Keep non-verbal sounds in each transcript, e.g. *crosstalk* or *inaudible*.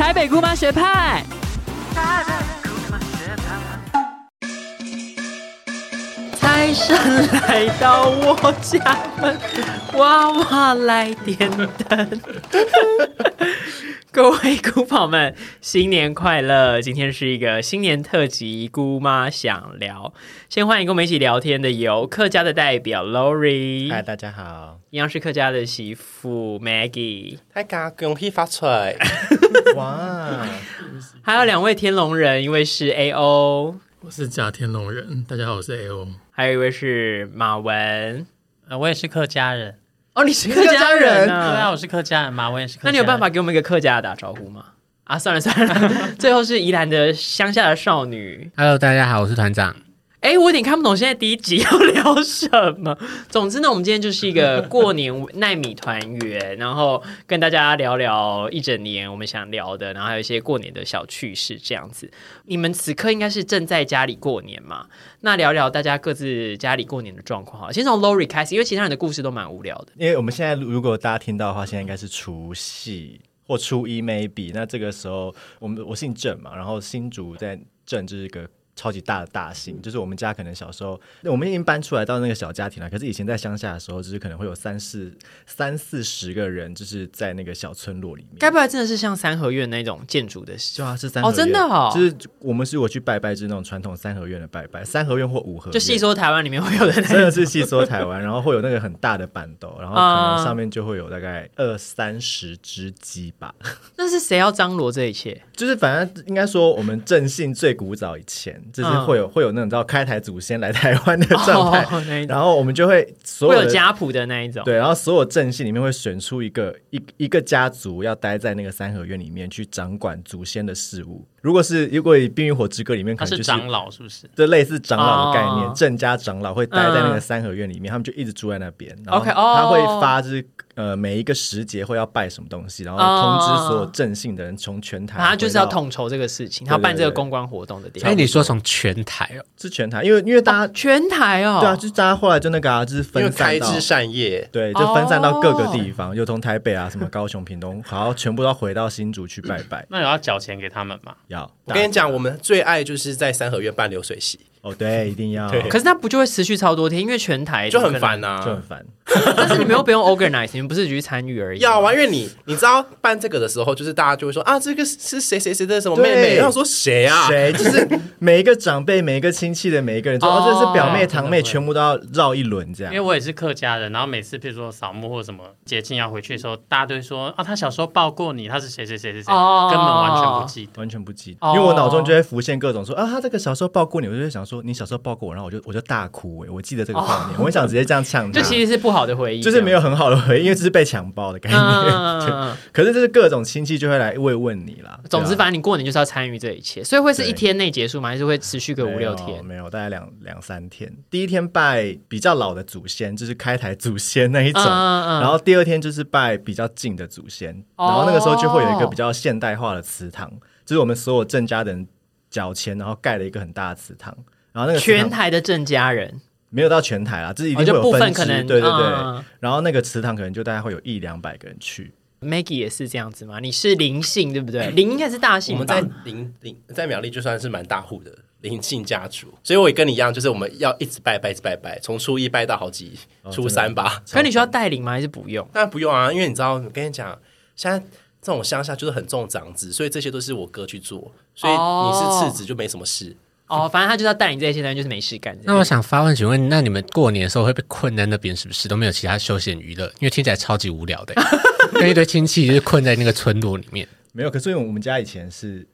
台北姑妈学派。财神来到我家门，娃娃来点灯。各位姑宝们，新年快乐！今天是一个新年特辑，姑妈想聊。先欢迎跟我们一起聊天的有客家的代表 Lori，嗨，大家好，一样是客家的媳妇 Maggie，大家恭喜发财！*laughs* *laughs* 哇，还有两位天龙人，一位是 AO，我是假天龙人，大家好，我是 A O。还有一位是马文。呃，我也是客家人，哦，你是客家人对啊，*laughs* 啊？我是客家人，马文也是客家人。那你有办法给我们一个客家的打招呼吗？啊，算了算了，*laughs* 最后是宜兰的乡下的少女。Hello，大家好，我是团长。哎，我有点看不懂现在第一集要聊什么。*laughs* 总之呢，我们今天就是一个 *laughs* 过年奈米团圆，然后跟大家聊聊一整年我们想聊的，然后还有一些过年的小趣事这样子。你们此刻应该是正在家里过年嘛？那聊聊大家各自家里过年的状况好。先从 Lori 开始，因为其他人的故事都蛮无聊的。因为我们现在如果大家听到的话，现在应该是除夕或初一 maybe，那这个时候我们我姓郑嘛，然后新竹在郑就是一个。超级大的大姓，就是我们家可能小时候，我们已经搬出来到那个小家庭了。可是以前在乡下的时候，就是可能会有三四三四十个人，就是在那个小村落里面。该不会真的是像三合院那种建筑的？就啊，是三哦合院真的哦就是我们是我去拜拜，就是那种传统三合院的拜拜，三合院或五合院，就细说台湾里面会有的那真的是细说台湾，然后会有那个很大的板斗，然后可啊能上面就会有大概二三十只鸡吧。那是谁要张罗这一切？*laughs* 就是反正应该说，我们正信最古早以前，就是会有、会有那种叫开台祖先来台湾的状态，然后我们就会所会有家谱的那一种。对，然后所有正系里面会选出一个一一个家族要待在那个三合院里面去掌管祖先的事务。如果是如果以《冰与火之歌》里面，可能就是他是长老是不是？就类似长老的概念，哦郑家长老会待在那个三合院里面，他们就一直住在那边。然后 OK，哦他会发就是呃每一个时节会要拜什么东西，然后通知所有正信的人从全台他就是要统筹这个事情，他要办这个公关活动的地方哎，方。你说从全台哦，是全台，因为因为大家、全台哦，对啊，就是大家后来就那个啊，就是分散到开枝散叶，对，就分散到各个地哦方，就从台北啊、什么高雄、屏东，然后全部都回到新竹去拜拜。*laughs* 那有要缴钱给他们吗？要，我跟你讲，我们最爱就是在三合院办流水席，哦，对，一定要，对可是他不就会持续超多天？因为全台就很烦啊。呐、就很烦。但是你们又不用 organize，你们不是只去参与而已。要啊，因为你你知道办这个的时候，就是大家就会说啊，这个是谁谁谁的什么妹对妹，然后说谁啊？谁就是每一个长辈、每一个亲戚的每一个人就，哦哦，这是表妹、堂妹，全部都要绕一轮这样。因为我也是客家人，然后每次譬如说扫墓或什么节庆要回去的时候，大家都会说啊，他小时候抱过你，他是谁谁谁谁谁，哦根本完全不记得。完全不记得，哦因为我脑中就会浮现各种说啊，他这个小时候抱过你，我就会想说你小时候抱过我，然后我就我就大哭哎，我记得这个画面，我很想直接这样呛他，*laughs* 这其实是不好的回忆，就是没有很好的回忆，因为这是被强暴的概念。*laughs* 可是就是各种亲戚就会来慰问你啦。总之，反正你过年就是要参与这一切，所以会是一天内结束吗？还是会持续个五六天没有？大概两两三天。第一天拜比较老的祖先，就是开台祖先那一种。然后第二天就是拜比较近的祖先，哦然后那个时候就会有一个比较现代化的祠堂，就是我们所有郑家的人缴钱，然后盖了一个很大的祠堂。然后那个全台的郑家人，没有到全台啦，就是一哦就部定会有分支，分可能对对对。嗯然后那个祠堂可能就大概会有一两百个人去。Maggie 也是这样子吗？你是灵性对不对？灵应该是大姓，我们在林林在苗栗就算是蛮大户的林姓家族，所以我也跟你一样，就是我们要一直拜拜，一直拜拜，从初一拜到好几哦初三吧。可你需要带领吗？还是不用？当然不用啊，因为你知道，我跟你讲，现在这种乡下就是很重长子，所以这些都是我哥去做，所以你是次子就没什么事。哦，反正他就是要带你这些人，就是没事干。那我想发问，请问，那你们过年的时候会被困在那边，是不是都没有其他休闲娱乐？因为听起来超级无聊的，*laughs* 跟一堆亲戚就是困在那个村落里面。没有，可是因为我们家以前是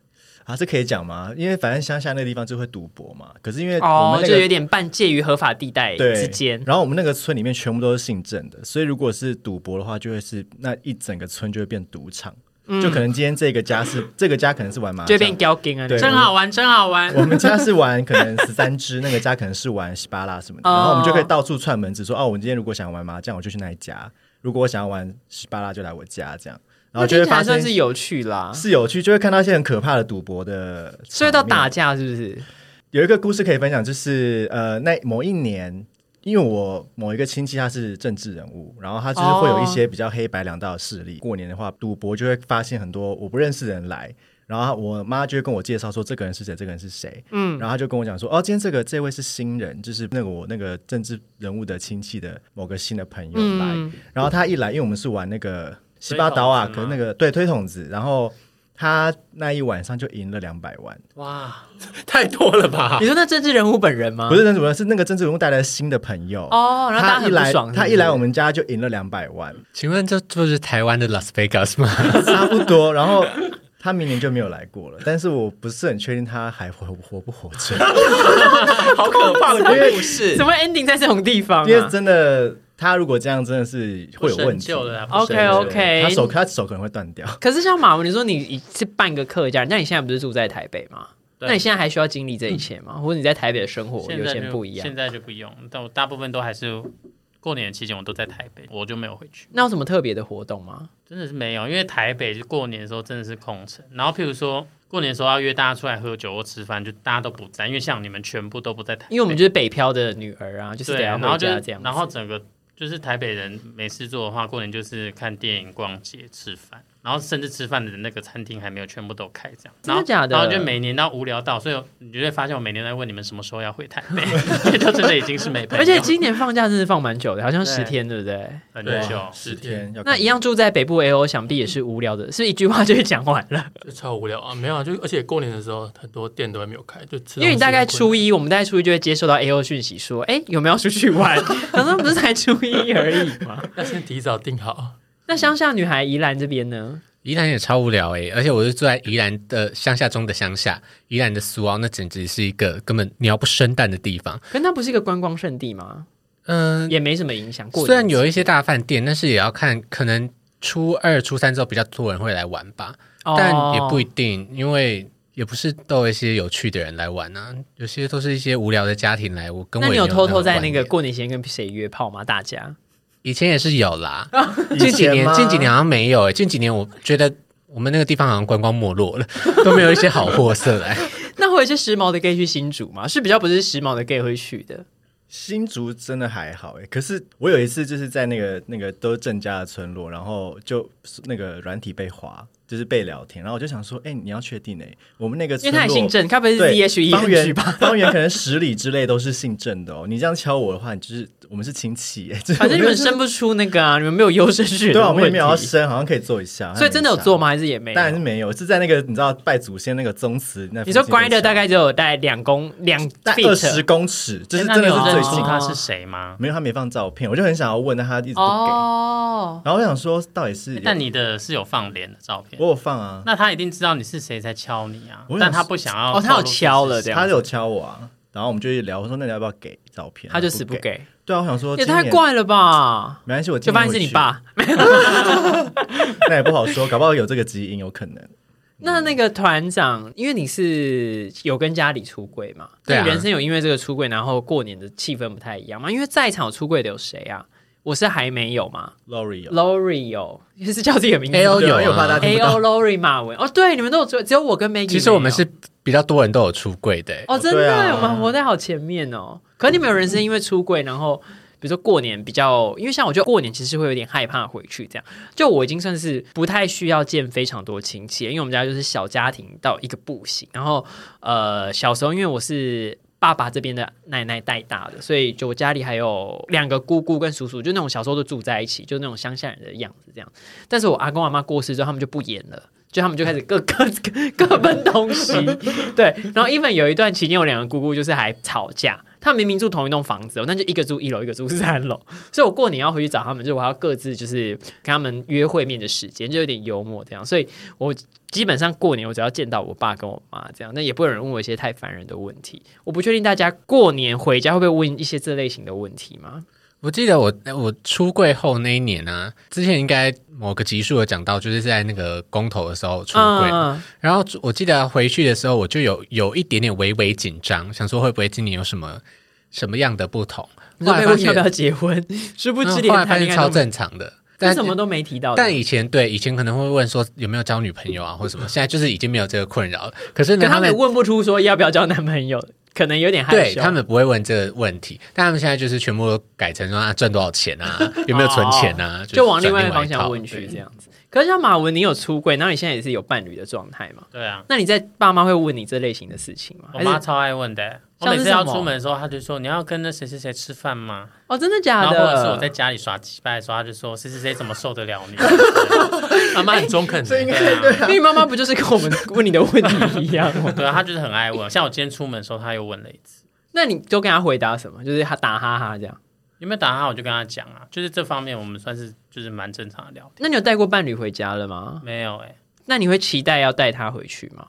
啊，这可以讲吗？因为反正乡下那个地方就会赌博嘛。可是因为我哦们，那个、就有点半介于合法地带之间。然后我们那个村里面全部都是姓郑的，所以如果是赌博的话，就会是那一整个村就会变赌场。就可能今天这个家是 *laughs* 这个家可能是玩麻将，就会变高金啊，对真好玩，真好玩。我们家是玩可能十三支，那个家可能是玩西巴拉什么的，哦 *laughs* 然后我们就可以到处串门子说，哦，我们今天如果想玩麻将，我就去那一家；如果我想要玩西巴拉，就来我家这样。然后就会发生算是有趣啦。是有趣，就会看到一些很可怕的赌博的，所以到打。架是不是？有一个故事可以分享，就是呃，那某一年因为我某一个亲戚他是政治人物，然后他就是会有一些比较黑白两道的势力。过年的话，赌博就会发现很多我不认识的人来，然后我妈就会跟我介绍说这个人是谁，这个人是谁。嗯，然后他就跟我讲说，哦，今天这个这位是新人，就是那个我那个政治人物的亲戚的某个新的朋友来。然后他一来，因为我们是玩那个西巴岛啊，可那个对推筒子，然后。他那一晚上就赢了两百万，哇，太多了吧？你说那政治人物本人吗？不是政治人物，是那个政治人物带来新的朋友哦，然后他一来，爽，他一来我们家就赢了两百万。请问这就是台湾的 Las Vegas 吗？*laughs* 差不多。然后他明年就没有来过了，但是我不是很确定他还活活不活着。*laughs* 好可怕的故事，*laughs* 怎么 ending 在这种地方？因为真的。他如果这样真的是会有问题，OK OK，他手他手可能会断掉。*laughs* 可是像马文，你说你是半个客家人，那你现在不是住在台北吗？那你现在还需要经历这一切吗？*laughs* 或者你在台北的生活有些不一样？现在就不用，但我大部分都还是过年期间我都在台北，我就没有回去。那有什么特别的活动吗？真的是没有，因为台北就过年的时候真的是空城。然后譬如说过年的时候要约大家出来喝酒或吃饭，就大家都不在，因为像你们全部都不在台，因为我们就是北漂的女儿啊，就是得要回家这样，然后整个。就是台北人没事做的话，过年就是看电影、逛街、吃饭。然后甚至吃饭的那个餐厅还没有全部都开，这样真的假的？然后就每年到无聊到，所以你就会发现我每年在问你们什么时候要回台北，*laughs* 就真的已经是没朋友。而且今年放假真是放蛮久的，好像十天，对不对？很久，十天。那一样住在北部 A O，想必也是无聊的，是一句话就讲完了，*laughs* 就超无聊啊！没有啊，就而且过年的时候很多店都还没有开，就因为你大概初一，我们大概初一就会接收到 A O 讯息说，哎，有没有出去玩？*laughs* 可能不是才初一而已嘛，那先提早订好。那乡下女孩宜兰这边呢？宜兰也超无聊哎，而且我是住在宜兰的乡下中的乡下，宜兰的苏澳那简直是一个根本鸟不生蛋的地方。可那不是一个观光胜地吗？嗯，也没什么影响。虽然有一些大饭店，但是也要看，可能初二、初三之后比较多人会来玩吧，但也不一定，因为也不是都有一些有趣的人来玩啊，有些都是一些无聊的家庭来。我跟那你有偷偷在那个过年前跟谁约炮吗？大家？以前也是有啦，*laughs* 近几年近几年好像没有诶。近几年我觉得我们那个地方好像观光没落了，*laughs* 都没有一些好货色来。*laughs* 那会有些时髦的 gay 去新竹吗？是比较不是时髦的 gay 会去的。新竹真的还好哎，可是我有一次就是在那个那个都是郑家的村落，然后就那个软体被划。就是被聊天，然后我就想说，哎，你要确定哎，我们那个因为他姓郑，他不是 D H E 方圆吧？*laughs* 方圆可能十里之内都是姓郑的哦。你这样敲我的话，你就是我们是亲戚哎。*laughs* 反正你们生不出那个啊，你们没有优生学。对啊，我们也没有要生，好像可以做一下。所以真的有做吗？还是也没？当然是没有，是在那个你知道拜祖先那个宗祠那。你说 Grinder 大概就有大概两公两二十公尺，就是真的是最近。他是谁吗？没有，他没放照片，我就很想要问，但他一直不给。哦。然后我想说，到底是？但你的是有放脸的照片，我有放啊。那他一定知道你是谁在敲你啊，但他不想要哦，他有敲了这样，他有敲我啊，然后我们就一聊，我说那你要不要给照片？他就死不给。对啊，我想说也太怪了吧，没关系，我就发现是你爸，那也不好说，搞不好有这个基因有可能。那那个团长，因为你是有跟家里出柜嘛，对，人生有因为这个出柜，然后过年的气氛不太一样嘛，因为在场出柜的有谁啊？我是还没有嘛，Lori 有，Lori 有，也是叫自己的名字，A O 有，A O Lori 马文，哦，对，你们都有出，只有我跟 Maggie。其实我们是比较多人都有出柜的，哦，真的，我们活在好前面哦。可你们有人生因为出柜，然后比如说过年比较，因为像我觉得过年其实会有点害怕回去，这样，就我已经算是不太需要见非常多亲戚，因为我们家就是小家庭到一个不行。然后呃，小时候因为我是。爸爸这边的奶奶带大的，所以就我家里还有两个姑姑跟叔叔，就那种小时候都住在一起，就那种乡下人的样子这样。但是我阿公阿妈过世之后，他们就不演了，就他们就开始各 *laughs* 各各奔东西。对，然后 even 有一段期间，我两个姑姑就是还吵架。他明明住同一栋房子，那就一个住一楼，一个住三楼。*laughs* 所以我过年要回去找他们，就我要各自就是跟他们约会面的时间，就有点幽默这样。所以我基本上过年我只要见到我爸跟我妈这样，那也不会有人问我一些太烦人的问题。我不确定大家过年回家会不会问一些这类型的问题吗？我记得我我出柜后那一年呢，之前应该某个集数有讲到，就是在那个公投的时候出柜，然后我记得回去的时候，我就有有一点点微微紧张，想说会不会今年有什么什么样的不同？后来发现要不要结婚，*laughs* 殊不知后来发现超正常的，但什么都没提到。但以前对以前可能会问说有没有交女朋友啊，或什么，现在就是已经没有这个困扰了。可是呢，他们问不出说要不要交男朋友。可能有点害羞。对他们不会问这个问题，但他们现在就是全部都改成说啊赚多少钱啊，有没有存钱啊，哦就往另外一一个方向问去这样子。可是像马文，你有出柜，然后你现在也是有伴侣的状态嘛？对啊，那你在爸妈会问你这类型的事情吗？我妈超爱问的。我每次要出门的时候，她就说你要跟那谁谁谁吃饭吗？哦，真的假然后或者是我？在家里耍鸡巴的时候，她就说谁谁谁怎么受得了你？*laughs* 妈妈很中肯的，对啊，因为妈妈不就是跟我们问你的问题一样吗？*laughs* 对啊，她就是很爱问。像我今天出门的时候，她又问了一次。那你都跟他回答什么？就是他打哈哈这样。有没有打他？我就跟他讲啊，就是这方面我们算是就是蛮正常的聊天。那你有带过伴侣回家了吗？没有哎、那你会期待要带他回去吗？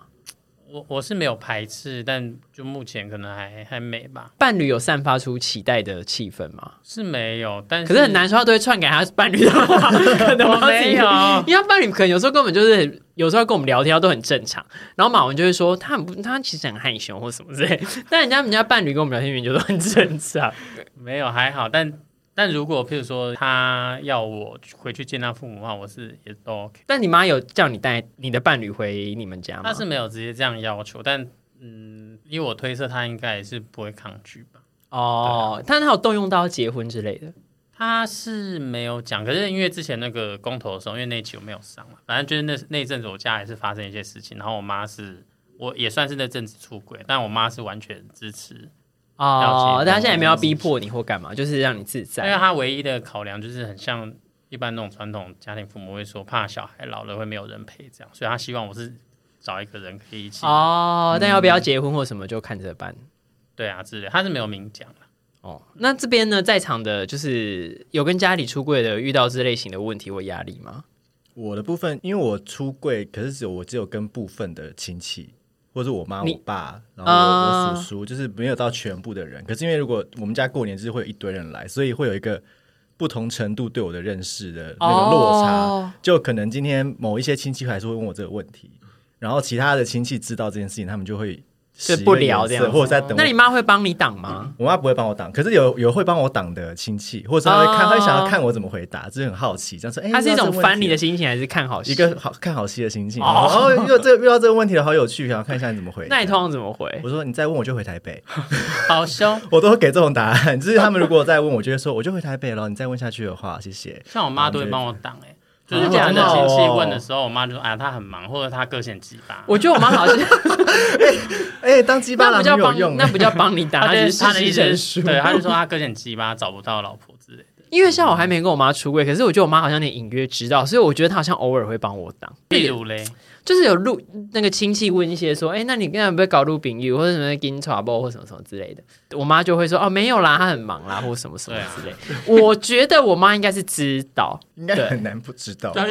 我我是没有排斥，但就目前可能还还没吧，伴侣有散发出期待的气氛吗？是没有，但可是很难说，他都会篡改他伴侣的话，*laughs* 可能没有，因为他伴侣可能有时候根本就是有时候跟我们聊天都很正常，然后马文就会说他很不，他其实很害羞或什么之类，*laughs* 但人家人家伴侣跟我们聊天，明明就都很正常。没有还好，但但如果譬如说他要我回去见他父母的话，我是也都 OK。但你妈有叫你带你的伴侣回你们家吗？他是没有直接这样要求，但嗯，以我推测，他应该也是不会抗拒吧。哦，但他有动用到结婚之类的。他是没有讲，可是因为之前那个公投的时候，因为那一期我没有上嘛，反正就是那那一阵子我家也是发生一些事情，然后我妈是我也算是那阵子出轨，但我妈是完全支持，了哦，解但他现在也没有逼迫你或干嘛，就是让你自在因为在。她唯一的考量就是很像一般那种传统家庭父母会说，怕小孩老了会没有人陪这样，所以他希望我是找一个人可以一起，哦，但要不要结婚或什么就看着办。对啊之类，他是没有明讲的。哦，那这边呢，在场的就是有跟家里出柜的，遇到这类型的问题或压力吗？我的部分，因为我出柜，可是只有我只有跟部分的亲戚，或者我妈、我爸，然后我我叔叔，就是没有到全部的人。可是因为如果我们家过年就是会有一堆人来，所以会有一个不同程度对我的认识的那个落差。哦就可能今天某一些亲戚还是会问我这个问题，然后其他的亲戚知道这件事情，他们就会就不聊这样子或者在等那你妈会帮你挡吗？我妈不会帮我挡，可是有有会帮我挡的亲戚，或者说他会看，会想要看我怎么回答，就是很好奇，这样说，哎，它是一种翻你的心，情，还是看好戏一个好看好戏的心情。哦，遇到这个遇到这个问题了，好有趣，想要看一下你怎么回。*laughs* 那你通常怎么回？我说你再问我就回台北，*laughs* 好凶，*laughs* 我都会给这种答案。就是他们如果再问我，就会说我就回台北了。你再问下去的话，谢谢。像我妈都会帮我挡哎、就是讲的假的我真的亲戚哦问的时候，我妈就说：“哎呀，她很忙，或者她个性鸡巴。”我觉得我妈好像 *laughs* 哎，当鸡巴那狼不叫帮，很有用，那不叫帮你打，她 *laughs* 她就是她的只是事意思是，实陈述。对，她就说她个性鸡巴，找不到老婆之类的。因为像我还没跟我妈出柜，可是我觉得我妈好像有点隐约知道，所以我觉得她好像偶尔会帮我挡。例如嘞，就是有录那个亲戚问一些说，哎、那你刚才不会搞录饼玉或者什么金茶包或什么什么之类的，我妈就会说，哦，没有啦，她很忙啦，或什么什么之类。我觉得我妈应该是知道，应该很难不知道。对，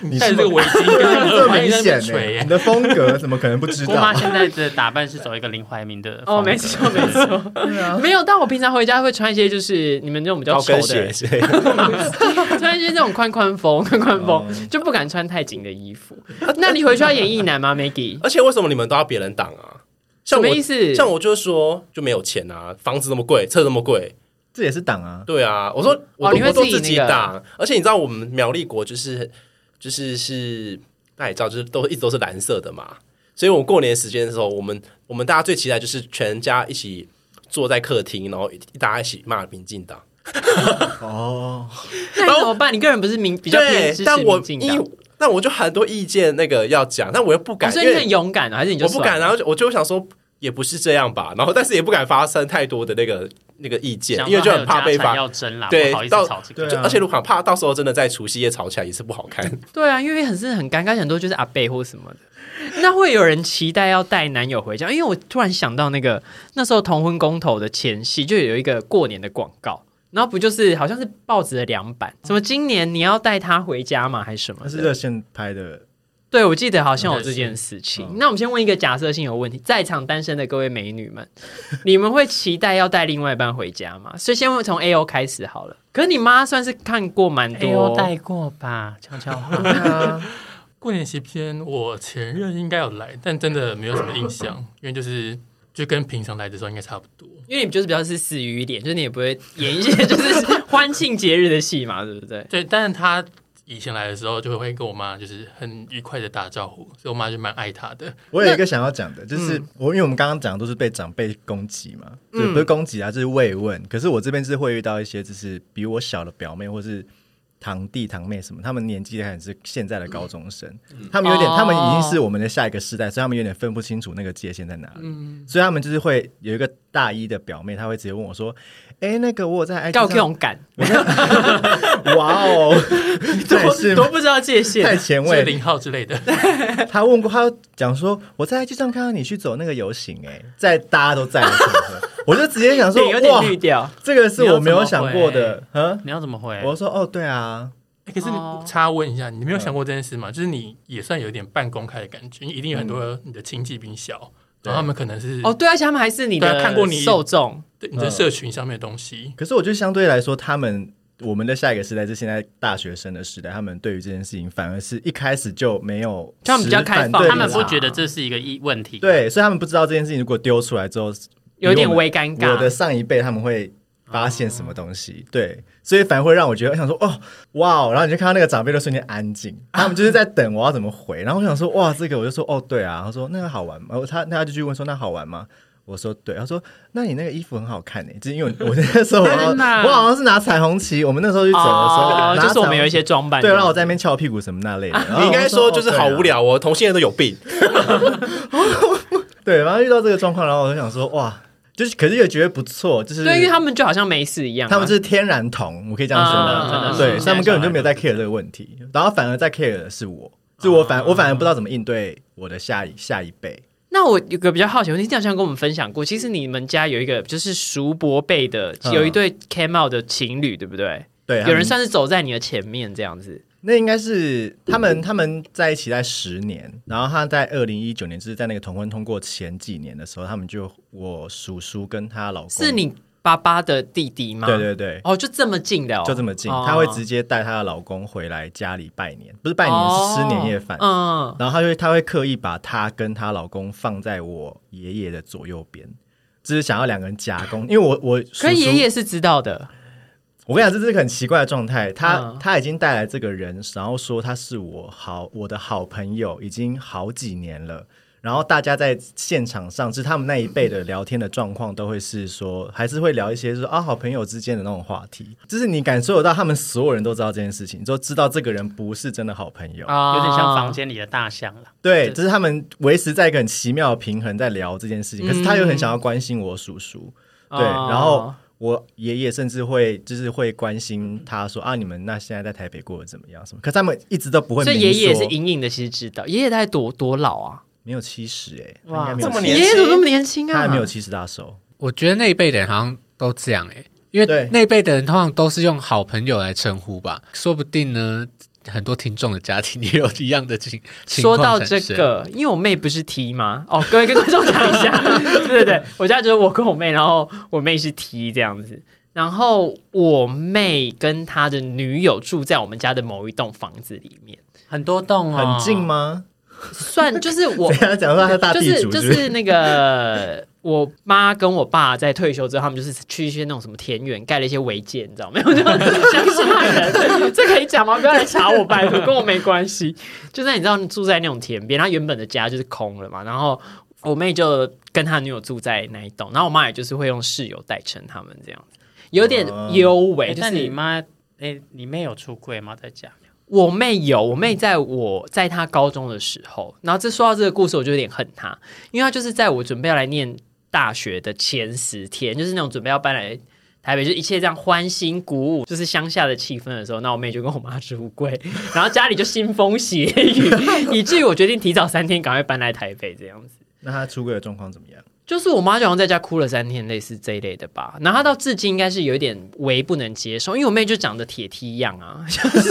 你戴着这个围巾这么明显 *laughs* 你，的风格怎么可能不知道我妈？现在的打扮是走一个林怀民的 *laughs* 哦，没错没错，没有。但我平常回家会穿一些就是你们这种比较高跟丑的人，鞋之类的，穿一些这种宽宽风、宽宽风，就不敢穿太紧的衣服。那你回去要演艺男吗，Maggie？*laughs* 而且为什么你们都要别人挡啊？像我什么意思？像我就是说就没有钱啊，房子那么贵，车那么贵，这也是党啊。对啊，我说我都、哦你会我都自己自己那个挡，而且你知道我们苗栗国就是就是是大家也知道，就是都一直都是蓝色的嘛，所以我们过年时间的时候，我们我们大家最期待就是全家一起坐在客厅，然后一大家一起骂民进党。*laughs* 哦，那你怎么办？你个人不是民比较偏支，持但我民进党？因但我就很多意见那个要讲，但我又不敢，哦所以你因为很勇敢啊，还是你就我不敢，然后我就想说。也不是这样吧，然后但是也不敢发生太多的那个那个意见，因为就很怕被发，要争啦，对好意思到吵而且如果怕到时候真的在除夕夜吵起来也是不好看。对啊，因为很是很尴尬，很多就是阿贝或什么的。那会有人期待要带男友回家，因为我突然想到那个那时候同婚公投的前夕，就有一个过年的广告，然后不就是好像是报纸的两版，什么今年你要带他回家吗？还是什么是热线拍的，对，我记得好像有这件事情。嗯那我们先问一个假设性有问题，在场单身的各位美女们，*laughs* 你们会期待要带另外一半回家吗？所以先问从 A O 开始好了。可是你妈算是看过蛮多，带过吧，悄悄话。*laughs* 过年期间，我前任应该有来，但真的没有什么印象，因为就是就跟平常来的时候应该差不多。因为你就是比较是死鱼一点，就是你也不会演一些 *laughs* 就是欢庆节日的戏嘛，对不对？对，但是他以前来的时候就会跟我妈就是很愉快的打招呼，所以我妈就蛮爱他的。我有一个想要讲的，就是嗯我因为我们刚刚讲的都是被长辈攻击嘛，就不是攻击啊，就是慰问。可是我这边是会遇到一些就是比我小的表妹或是堂弟堂妹什么，他们年纪还是现在的高中生，他们有点，哦他们已经是我们的下一个世代，所以他们有点分不清楚那个界限在哪里。所以他们就是会有一个大一的表妹，她会直接问我说：“哎，那个我有在 IG 告这上种感，哇哦，都不知道界限。太前卫。零号之类的，*laughs* 他问过，他讲说我在 IG 上看到你去走那个游行、哎，在大家都在的场合，我就直接想说脸 *laughs* 有点哇，绿掉，这个是我没有想过的，嗯，你要怎么回？我说哦，对啊，欸可是插问一下，你没有想过这件事吗？就是你也算有点半公开的感觉，一定有很多你的亲戚比你小，然后他们可能是哦，对，而且他们还是你的看过你受众，对你的社群上面的东西。可是我觉得相对来说，他们我们的下一个时代是现在大学生的时代，他们对于这件事情反而是一开始就没有他们比较开放他们不觉得这是一个一问题。对，所以他们不知道这件事情如果丢出来之后，有点微尴尬我的。上一辈他们会发现什么东西，对，所以反而会让我觉得，我想说，哦，哇哦，然后你就看到那个长辈的瞬间安静，他们就是在等我要怎么回，然后我想说，哇，这个我就说，哦，对啊，他说那个好玩吗？他那他就去问说那好玩吗？我说对，他说那你那个衣服很好看呢，就是因为我我那时候 *laughs* 我好像是拿彩虹旗，我们那时候去走的时候，就是我们有一些装扮这样，让我在那边翘屁股什么那类的，你应该我说就是好无。哦对啊聊哦，同性恋都有病。对，然后遇到这个状况，然后我就想说，哇，就是可是又觉得不错，就是对，因为他们就好像没事一样啊，他们是天然同，我可以这样说的对，所以他们根本就没有在 care 这个问题，然后反而在 care 的是我，就我反我反而不知道怎么应对我的下一下一辈。那我有个比较好奇的问题，你好像跟我们分享过，其实你们家有一个就是叔伯辈的，嗯有一对 came out 的情侣，对不对？对，有人算是走在你的前面这样子。那应该是他们他们在一起在十年，然后他在二零一九年，就是在那个同婚通过前几年的时候，他们就我叔叔跟她老公是你爸爸的弟弟吗？对对对。哦，就这么近的哦，就这么近，哦她会直接带她的老公回来家里拜年，不是拜年，是吃年夜饭。嗯，然后她就会她会刻意把她跟她老公放在我爷爷的左右边，就是想要两个人夹攻。因为我我叔可是叔爷爷是知道的，我跟你讲，这是一个很奇怪的状态。他、嗯他已经带来这个人，然后说他是我好我的好朋友，已经好几年了。然后大家在现场上，就是他们那一辈的聊天的状况，都会是说，还是会聊一些说啊好朋友之间的那种话题。就是你感受得到，他们所有人都知道这件事情，就知道这个人不是真的好朋友。啊有点像房间里的大象了。对，就是他们维持在一个很奇妙的平衡，在聊这件事情。可是他又很想要关心我叔叔，对，哦然后我爷爷甚至会就是会关心他说啊，你们那现在在台北过得怎么样？什么？可是他们一直都不会。所以爷爷是隐隐的，其实知道。爷爷大概多多老啊？没有七十哎，他哇应该没有70这么年爷爷怎么那么年轻啊？他还没有七十大寿。我觉得那一辈的人好像都这样哎、因为那一辈的人通常都是用好朋友来称呼吧，说不定呢，很多听众的家庭也有一样的情情说到这个，因为我妹不是 T 吗？哦，各位跟观众讲一下，*laughs* 对对对，我家只有我跟我妹，然后我妹是 T 这样子，然后我妹跟她的女友住在我们家的某一栋房子里面，很多栋哦，很近？吗？算就是我 *laughs* 等一下讲说他是大就是地主，就是是那个我妈跟我爸在退休之后，他们就是去一些那种什么田园盖了一些违建，你知道没有？就乡下人，这可以讲吗？不要来查我，拜托，跟我没关系。*laughs* 就在你知道，住在那种田边，他原本的家就是空了嘛，然后我妹就跟她女友住在那一栋，然后我妈也就是会用室友代称他们这样子，有点哦优美。哎，就是但你妈，哎，你妹有出柜吗？在家？我妹有，我妹在我在她高中的时候，然后这说到这个故事，我就有点恨她，因为她就是在我准备要来念大学的前十天，就是那种准备要搬来台北，就一切这样欢欣鼓舞，就是乡下的气氛的时候，那我妹就跟我妈出柜，*laughs* 然后家里就腥风血雨，*laughs* 以至于我决定提早三天赶快搬来台北这样子。那她出柜的状况怎么样？就是我妈就好像在家哭了三天，类似这一类的吧。然后她到至今应该是有一点为不能接受，因为我妹就长得铁梯一样啊，*laughs* 就是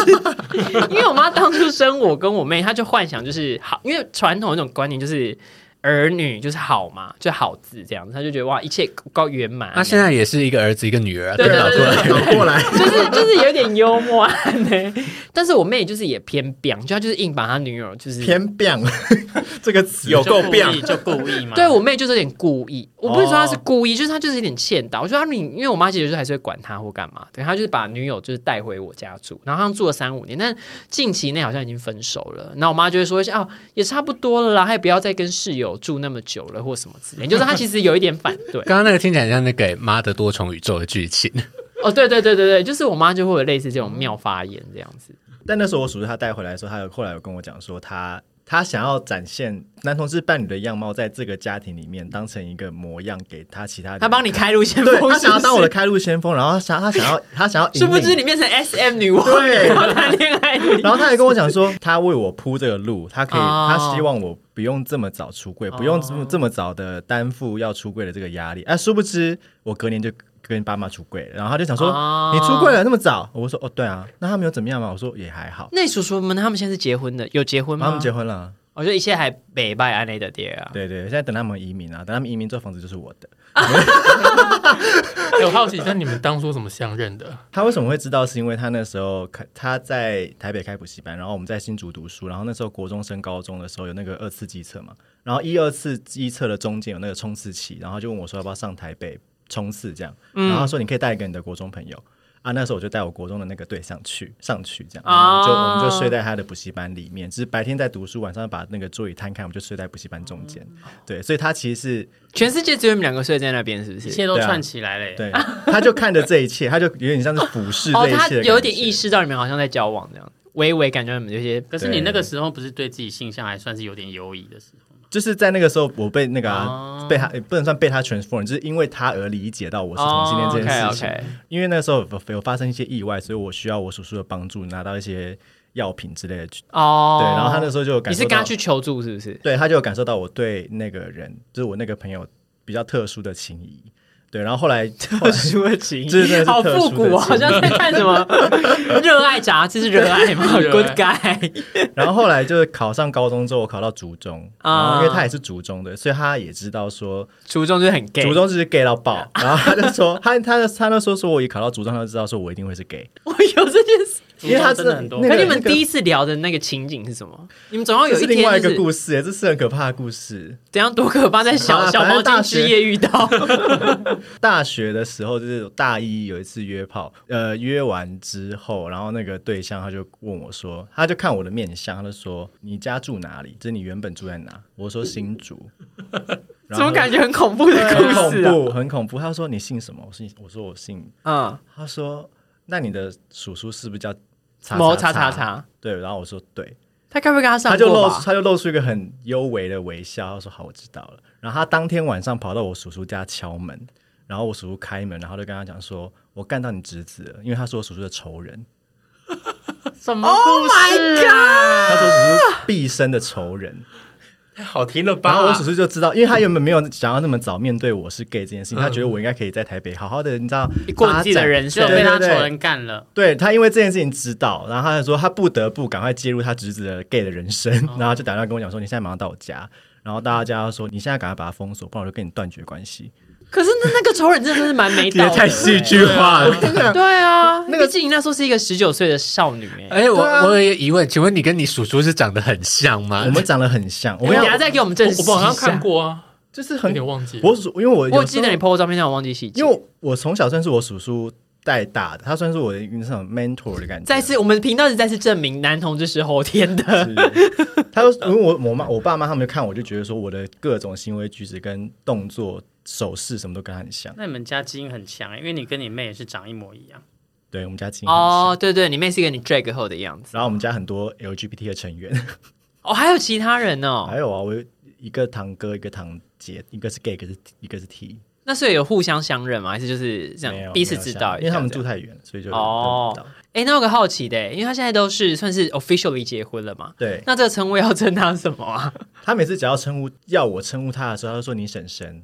因为我妈当初生我跟我妹，她就幻想就是好，因为传统的那种观念就是儿女就是好嘛，就好字这样子，他就觉得哇一切够圆满。他现在也是一个儿子一个女儿啊，对对对过来，倒过来，*laughs* 就是就是有点幽默呢，但是我妹就是也偏彪，就她就是硬把她女友就是偏彪，*laughs* 这个词。有够就故意就故意嘛。*laughs* 对我妹就是有点故意，我不是说他是故意，就是他就是有点欠打。我觉得她你，因为我妈其实就是还是会管他或干嘛，对他就是把女友就是带回我家住，然后他们住了三五年，但近期内好像已经分手了。然后我妈就会说一下哦，也差不多了啦，她也不要再跟室友住那么久了或什么之类，就是他其实有一点反对。*laughs* 刚刚那个听起来像那个《妈的多重宇宙》的剧情。*laughs* 哦，对对对对对，就是我妈就会有类似这种妙发言这样子。但那时候我叔叔他带回来的时候，他有后来有跟我讲说他。他想要展现男同志伴侣的样貌，在这个家庭里面当成一个模样给他其他。他帮你开路先锋，对他想要当我的开路先锋，然后他想他想要他想要，殊不知你变成 S M 女王，对，谈恋爱。然后他还跟我讲说，他为我铺这个路，他可以，他希望我不用这么早出柜，不用这么这么早的担负要出柜的这个压力。哎，殊不知我隔年就。跟爸妈出柜，然后他就想说：“你出柜了那么早？”我说：“哦，对啊。”那他们有怎么样吗？我说：“也还好。”那叔叔们他们现在是结婚的，有结婚吗？他们结婚了。我觉得一切还北拜安内的爹啊。对对，现在等他们移民啊，等他们移民，这房子就是我的。*laughs* 有好奇，那你们当初怎么相认的？他为什么会知道？是因为他那时候开他在台北开补习班，然后我们在新竹读书，然后那时候国中升高中的时候有那个二次机测嘛，然后一二次机测的中间有那个冲刺期，然后就问我说要不要上台北冲刺这样，然后说你可以带一个你的国中朋友。啊，那时候我就带我国中的那个对象去上去，这样，然后就我们就睡在他的补习班里面，只是白天在读书，晚上把那个座椅摊开，我们就睡在补习班中间。对，所以他其实是全世界只有你们两个睡在那边，是不是？一切都串起来了。对，他就看着这一切，他就有点像是俯视这一切。哦，他有点意识到你们好像在交往这样，微微感觉你们有些。可是你那个时候不是对自己性向还算是有点犹疑的时候。就是在那个时候，我被那个被他不能算被他 transform，就是因为他而理解到我是同性恋这件事情。因为那时候有发生一些意外，所以我需要我叔叔的帮助，拿到一些药品之类的。哦，对，然后他那时候就感你是跟他去求助，是不是？对，他就感受到我对那个人，就是我那个朋友比较特殊的情谊。对，然后后来 *laughs* 特殊的情，*laughs* 好复古，好像在看什么 *laughs* 热爱杂志，是热爱吗？Good guy。然后后来就是考上高中之后，我考到竹中啊，因为他也是竹中的，所以他也知道说竹中就是很 gay，竹中就是 gay 到爆。然后他就说，他他他那时候说我一考到竹中，他就知道说我一定会是 gay。我有这件事。因为他真的很多。可你们第一次聊的那个情景是什么？你们总要有一另外一个故事，这是很可怕的故事。怎样多可怕？在小小毛巾之夜遇到。*laughs* 大学的时候就是大一有一次约炮，呃，约完之后，然后那个对象他就问我说，他就看我的面相，他就说你家住哪里？就是你原本住在哪？我说新竹。*laughs* 怎么感觉很恐怖的故事？很恐怖，很恐怖。他说你姓什么？我姓，我说我姓嗯。他说那你的叔叔是不是叫？摩擦擦擦，对，然后我说对，他该不会跟他上？他就露，他就露出一个很幽微的微笑，他说好，我知道了。然后他当天晚上跑到我叔叔家敲门，然后我叔叔开门，然后就跟他讲说，我干到你侄子了，因为他是我叔叔的仇人。*laughs* 什么？Oh my god！他说叔叔毕生的仇人。太好听了吧！然后我叔叔就知道，因为他原本没有想要那么早面对我是 gay 这件事情，他觉得我应该可以在台北好好的，你知道过自己的人生，被他仇人干了。对他因为这件事情知道，然后他就说他不得不赶快介入他侄子的 gay 的人生，然后就打电话跟我讲说：“你现在马上到我家。”然后大家说：“你现在赶快把他封锁，不然我就跟你断绝关系。”可是那那个仇人真的是蛮没道德，太戏剧化了。对啊，那个静怡那时候是一个十九岁的少女哎。哎，我我有疑问，请问你跟你叔叔是长得很像吗？我们长得很像。我们等下再给我们证实我好像看过啊，就是很有点忘记。我叔，因为我我记得你拍过照片，但我忘记细节。因为我从小算是我叔叔带大的，他算是我的那种 mentor 的感觉。再次，我们频道是再次证明男同志是后天的。他说，因为我我妈我爸妈他们看我就觉得说我的各种行为举止跟动作。手势什么都跟他很像，那你们家基因很强，因为你跟你妹也是长一模一样。对，我们家基因哦，对对，你妹是一个你 drag 后的样子。然后我们家很多 LGBT 的成员，*laughs* 哦，还有其他人哦，还有啊，我一个堂哥，一个堂姐，一个是 gay，一个是一个是 T。那所以有互相相认吗？还是就是这样彼此知道？因为他们住太远，所以就哦。哎，那有个好奇的，因为他现在都是算是 officially 结婚了嘛？对。那这个称呼要称他什么啊？他每次只要称呼要我称呼他的时候，他就说你婶婶。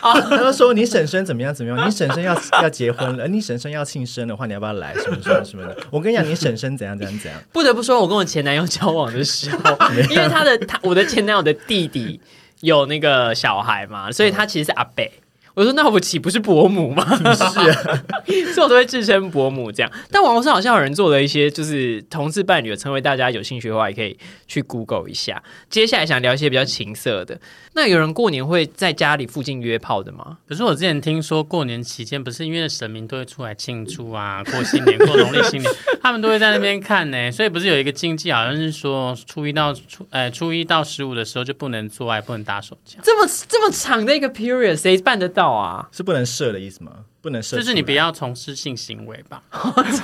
啊！他就说你婶婶怎么样怎么样？你婶婶要要结婚了，你婶婶要庆生的话，你要不要来？什么什么什么的？*laughs* 我跟你讲，你婶婶怎样怎样怎样。不得不说，我跟我前男友交往的时候，*laughs* 因为他的他我的前男友的弟弟有那个小孩嘛，所以他其实是阿北。我说那我岂不是伯母吗？是啊，*laughs* 所以我都会自称伯母这样。但网络上好像有人做了一些就是同志伴侣的称谓，大家有兴趣的话也可以去 Google 一下。接下来想聊一些比较情色的，那有人过年会在家里附近约炮的吗？可是我之前听说过年期间，不是因为神明都会出来庆祝啊，*laughs* 过新年、过农历新年，他们都会在那边看呢。所以不是有一个禁忌，好像是说初一到初呃初一到十五的时候就不能做爱，不能打手枪。这么这么长的一个 period，谁办得到啊？是不能射的意思吗？不能射，就是你不要从事性行为吧。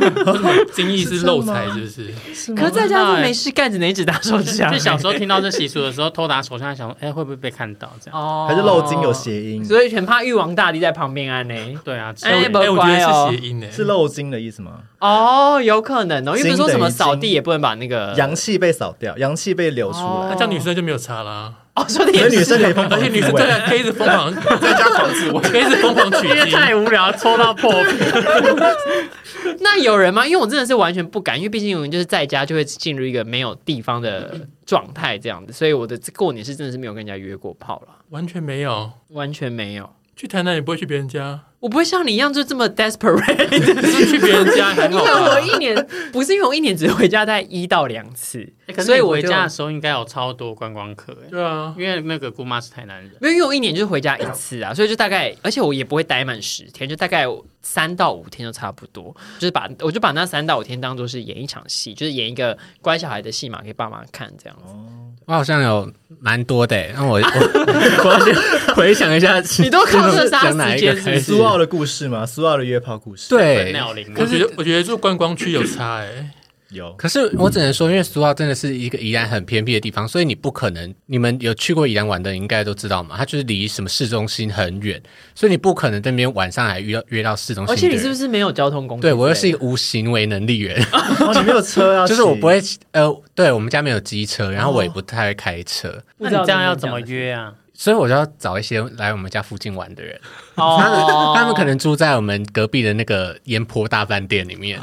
*laughs* 精意是漏财，是不是？可是在家都没事干，只能一直打手枪。就小时候听到这习俗的时候，偷打手枪，想说，哎，会不会被看到？这样哦还是漏精有谐音，所以很怕玉皇大帝在旁边安呢。对啊，哎哎，我觉得是谐音呢，是漏精的意思吗？哦，有可能哦，因为说什么扫地也不能把那个阳气被扫掉，阳气被流出哦来，那这样女生就没有差啦。哦，说的所以女生可以疯狂而且女生自慰对啊，可以一直疯狂在家狂自慰，可以一直疯狂取因为经。太无聊，抽到破皮。*laughs* 那有人吗？因为我真的是完全不敢，因为毕竟我们就是在家就会进入一个没有地方的状态这样子，所以我的过年是真的是没有跟人家约过炮了，完全没有，完全没有。去台南也不会去别人家，我不会像你一样就这么 *laughs* desperate，去别人家还因为吧我一年不是因为我一年只回家大概一到两次，可是所以我回家的时候应该有超多观光客哎，对啊，因为那个姑妈是台南人。没有，因为我一年就是回家一次啊，所以就大概，而且我也不会待满十天，就大概三到五天就差不多，就是把我就把那三到五天当做是演一场戏，就是演一个乖小孩的戏嘛给爸妈看这样子。我好像有蛮多的欸，那我我 *laughs* 我要先回想一下，*laughs* 你都靠这杀讲哪一时间是不的故事吗？苏澳的约炮故事，，对，可是，我觉得我觉得住观光区有差哎，有可是我只能说，因为苏澳真的是一个宜兰很偏僻的地方，所以你不可能，你们有去过宜兰玩的，应该都知道嘛，它就是离什么市中心很远，所以你不可能在那边晚上还约到约到市中心。而且你是不是没有交通工具？对我又是一个无行为能力人，*laughs* 哦，你没有车啊？*laughs* 就是我不会呃，对我们家没有机车，然后我也不太会开车，不知道那你这样要怎么约啊？所以我就要找一些来我们家附近玩的人。*laughs* 哦他们他们可能住在我们隔壁的那个烟坡大饭店里面。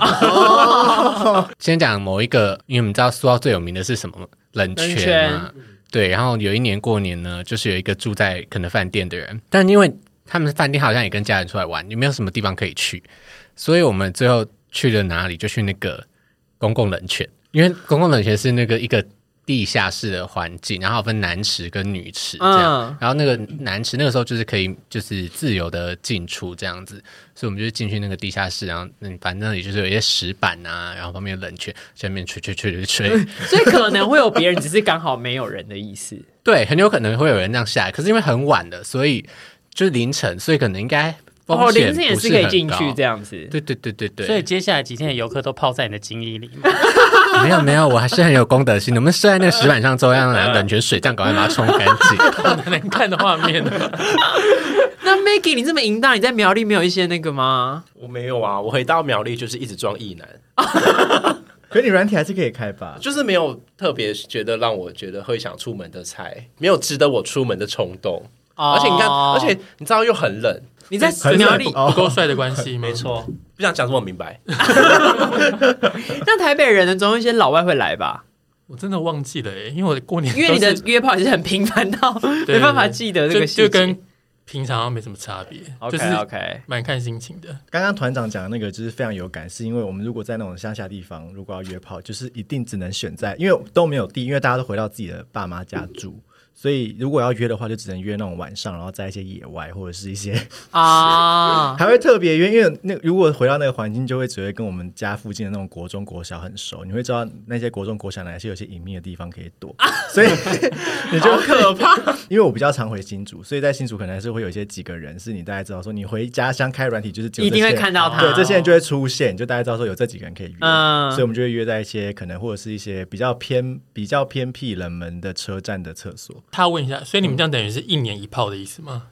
*laughs* *laughs* 先讲某一个，因为我们知道苏澳最有名的是什么冷冷泉嘛，对。然后有一年过年呢，就是有一个住在可能饭店的人，但因为他们饭店好像也跟家人出来玩，也没有什么地方可以去，所以我们最后去了哪里？就去那个公共冷泉，因为公共冷泉是那个一个。地下室的环境，然后分男池跟女池这样，嗯然后那个男池那个时候就是可以就是自由的进出这样子，所以我们就进去那个地下室，然后那反正那里就是有一些石板啊，然后旁边有冷却，下面吹吹吹吹吹，*laughs* 所以可能会有别人，只是刚好没有人的意思。*laughs* 对，很有可能会有人这样下来，可是因为很晚了，所以就是凌晨，所以可能应该哦，凌晨也是可以进去这样子。对对对对对，所以接下来几天的游客都泡在你的精液里嘛。*laughs* 没有没有，我还是很有公德心的。我们睡在那个石板上之后，让冷泉水这样赶快把它冲干净。好难看的画面呢。那 Maggie，你这么淫荡，你在苗栗没有一些那个吗？我没有啊，我回到苗栗就是一直装异男，可是你软体还是可以开吧？就是没有特别觉得让我觉得会想出门的菜，没有值得我出门的冲动。而且你看，哦而且你知道又很冷，你在很苗栗，不哦够帅的关系吗？没，错，不想讲这么明白。*laughs* 那台北人呢，总有一些老外会来吧？我真的忘记了欸，因为我过年因为你的约炮也是很频繁到没办法记得这个细节。就跟平常没什么差别，就 OK 是 OK，蛮看心情的。刚刚团长讲的那个就是非常有感，是因为我们如果在那种乡下地方，如果要约炮，就是一定只能选在，因为都没有地，因为大家都回到自己的爸妈家住，所以如果要约的话，就只能约那种晚上，然后在一些野外或者是一些啊，*laughs* 还会特别约，因为那如果回到那个环境，就会只会跟我们家附近的那种国中、国小很熟，你会知道那些国中、国小哪些有些隐秘的地方可以躲，啊所以 *laughs* 你就可怕。*laughs* 因为我比较常回新竹，所以在新竹可能还是会有一些几个人是你大概知道说，你回家乡开软体就是一定会看到他。对，这些人就会出现，就大家知道说有这几个人可以约，嗯所以我们就会约在一些可能或者是一些比较偏、比较偏僻、冷门的车站的厕所。他问一下，所以你们这样等于是一年一炮的意思吗？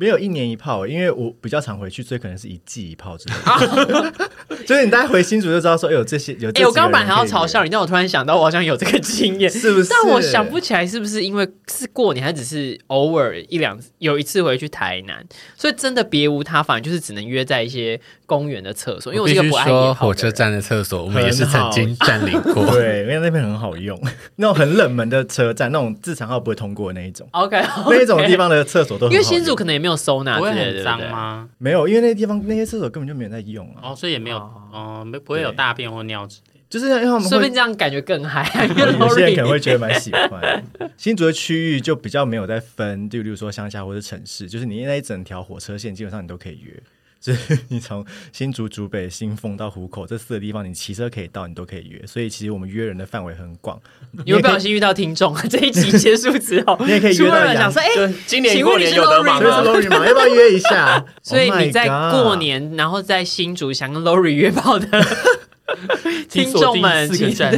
没有一年一炮，因为我比较常回去，所以可能是一季一炮之类的。*laughs* 就是你大概回新竹就知道说，哎有这些有 *laughs* 哎、约。我刚刚本来还要嘲笑你，但我突然想到，我好像有这个经验。*laughs* 是不是？但我想不起来是不是因为是过年，还只是偶尔一两有一次回去台南，所以真的别无他法，就是只能约在一些公园的厕所，因为我是一个不爱野说，火车站的厕所我们也是曾经占领过。*laughs* 对，因为那边很好用，那种很冷门的车站，那种自强号不会通过的那一种，OK，那一种地方的厕所都很因为新竹可能也没有收纳不会之类的，很脏？吗？没有，因为那地方那些厕所根本就没有在用啊，哦，所以也没有，哦，没不会有大便或尿之类的。就是因为他们会说不定这样感觉更嗨，*laughs* 因为有些人可能会觉得蛮喜欢。新竹的区域就比较没有在分，就例如说乡下或者城市，就是你那一整条火车线基本上你都可以约。*laughs* 就是你从新竹、竹北、新丰到湖口这四个地方，你骑车可以到，你都可以约。所以其实我们约人的范围很广。你会不小心遇到听众，这一集结束之后，你也可以约到想说，哎，就今年过年有得忙 Lori 所以是吗 *laughs* 要不要约一下？所以 Oh 你在过年，然后在新竹想跟 Lori 约炮的 *laughs* 听众们，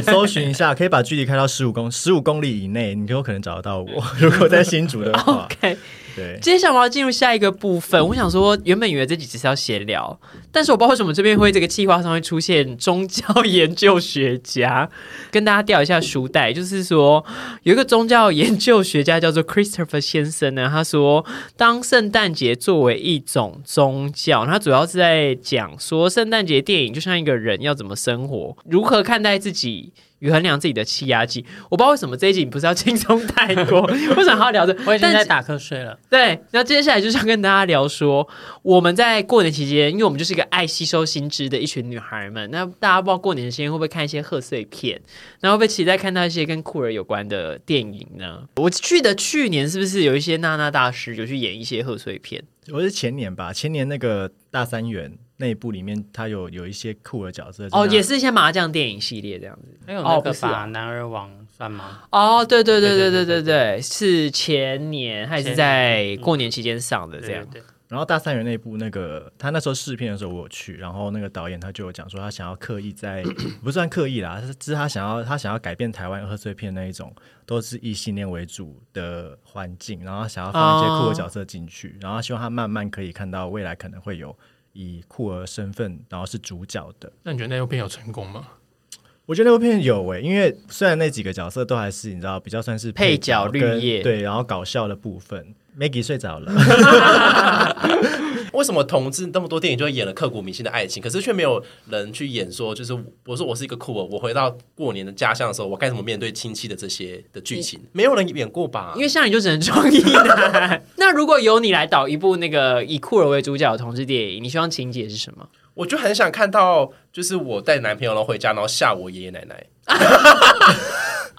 搜寻一下，可以把距离开到十五公十五公里以内，你就有可能找得到我。如果在新竹的话，OK。对，接下来我要进入下一个部分。我想说，原本以为这集只是要闲聊，但是我不知道为什么这边会这个计划上会出现宗教研究学家，*laughs* 跟大家调一下书袋。就是说，有一个宗教研究学家叫做 Christopher 先生呢，他说，当圣诞节作为一种宗教，他主要是在讲说，圣诞节电影就像一个人要怎么生活，如何看待自己。与衡量自己的气压计，我不知道为什么这一集你不是要轻松带过，为什么还要聊着？我已经在打瞌睡了。对，那接下来就是要跟大家聊说，我们在过年期间，因为我们就是一个爱吸收新知的一群女孩们，那大家不知道过年期间会不会看一些贺岁片，然后会不会期待看到一些跟酷儿有关的电影呢？我记得去年是不是有一些娜娜大师有去演一些贺岁片？我是前年吧，前年那个大三元那一部里面他有有一些酷的角色哦也是一些麻将电影系列这样子。那个法男儿王算吗？哦对对对对对对对是前年还是在过年期间上的这样。对然后大三元那一部那个他那时候试片的时候我有去然后那个导演他就有讲说他想要刻意在 *clears throat* 不算刻意啦是他想要他想要改变台湾贺岁片那一种都是异性恋为主的环境然后想要放一些酷的角色进去然后希望他慢慢可以看到未来可能会有以酷儿身份然后是主角的。那你觉得那部片有成功吗？我觉得那部片有诶、因为虽然那几个角色都还是你知道比较算是配角跟绿叶对，然后搞笑的部分，Maggie 睡着了。*laughs* 为什么同志那么多电影就会演了刻骨铭心的爱情，可是却没有人去演说，就是我说我是一个酷儿，我回到过年的家乡的时候，我该怎么面对亲戚的这些的剧情，没有人演过吧？因为像你就只能装一男。*laughs* 那如果由你来导一部那个以酷儿为主角的同志电影，你希望情节是什么？我就很想看到，就是我带男朋友然后回家，然后吓我爷爷奶奶，*laughs*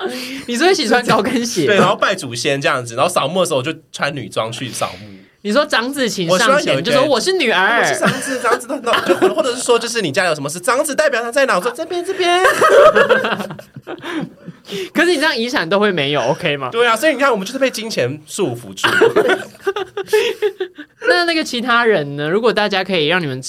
*laughs* 你说一起穿高跟鞋？对，然后拜祖先这样子，然后扫墓的时候我就穿女装去扫墓。你说长子请上前，就说我是女儿我。是长子，长子的，那就或者是说，就是你家有什么事，长子代表他在哪？我说这边这边。*laughs* 可是你这样遗产都会没有，OK 吗？对啊，所以你看，我们就是被金钱束缚住。*laughs* 那那个其他人呢？如果大家可以让你们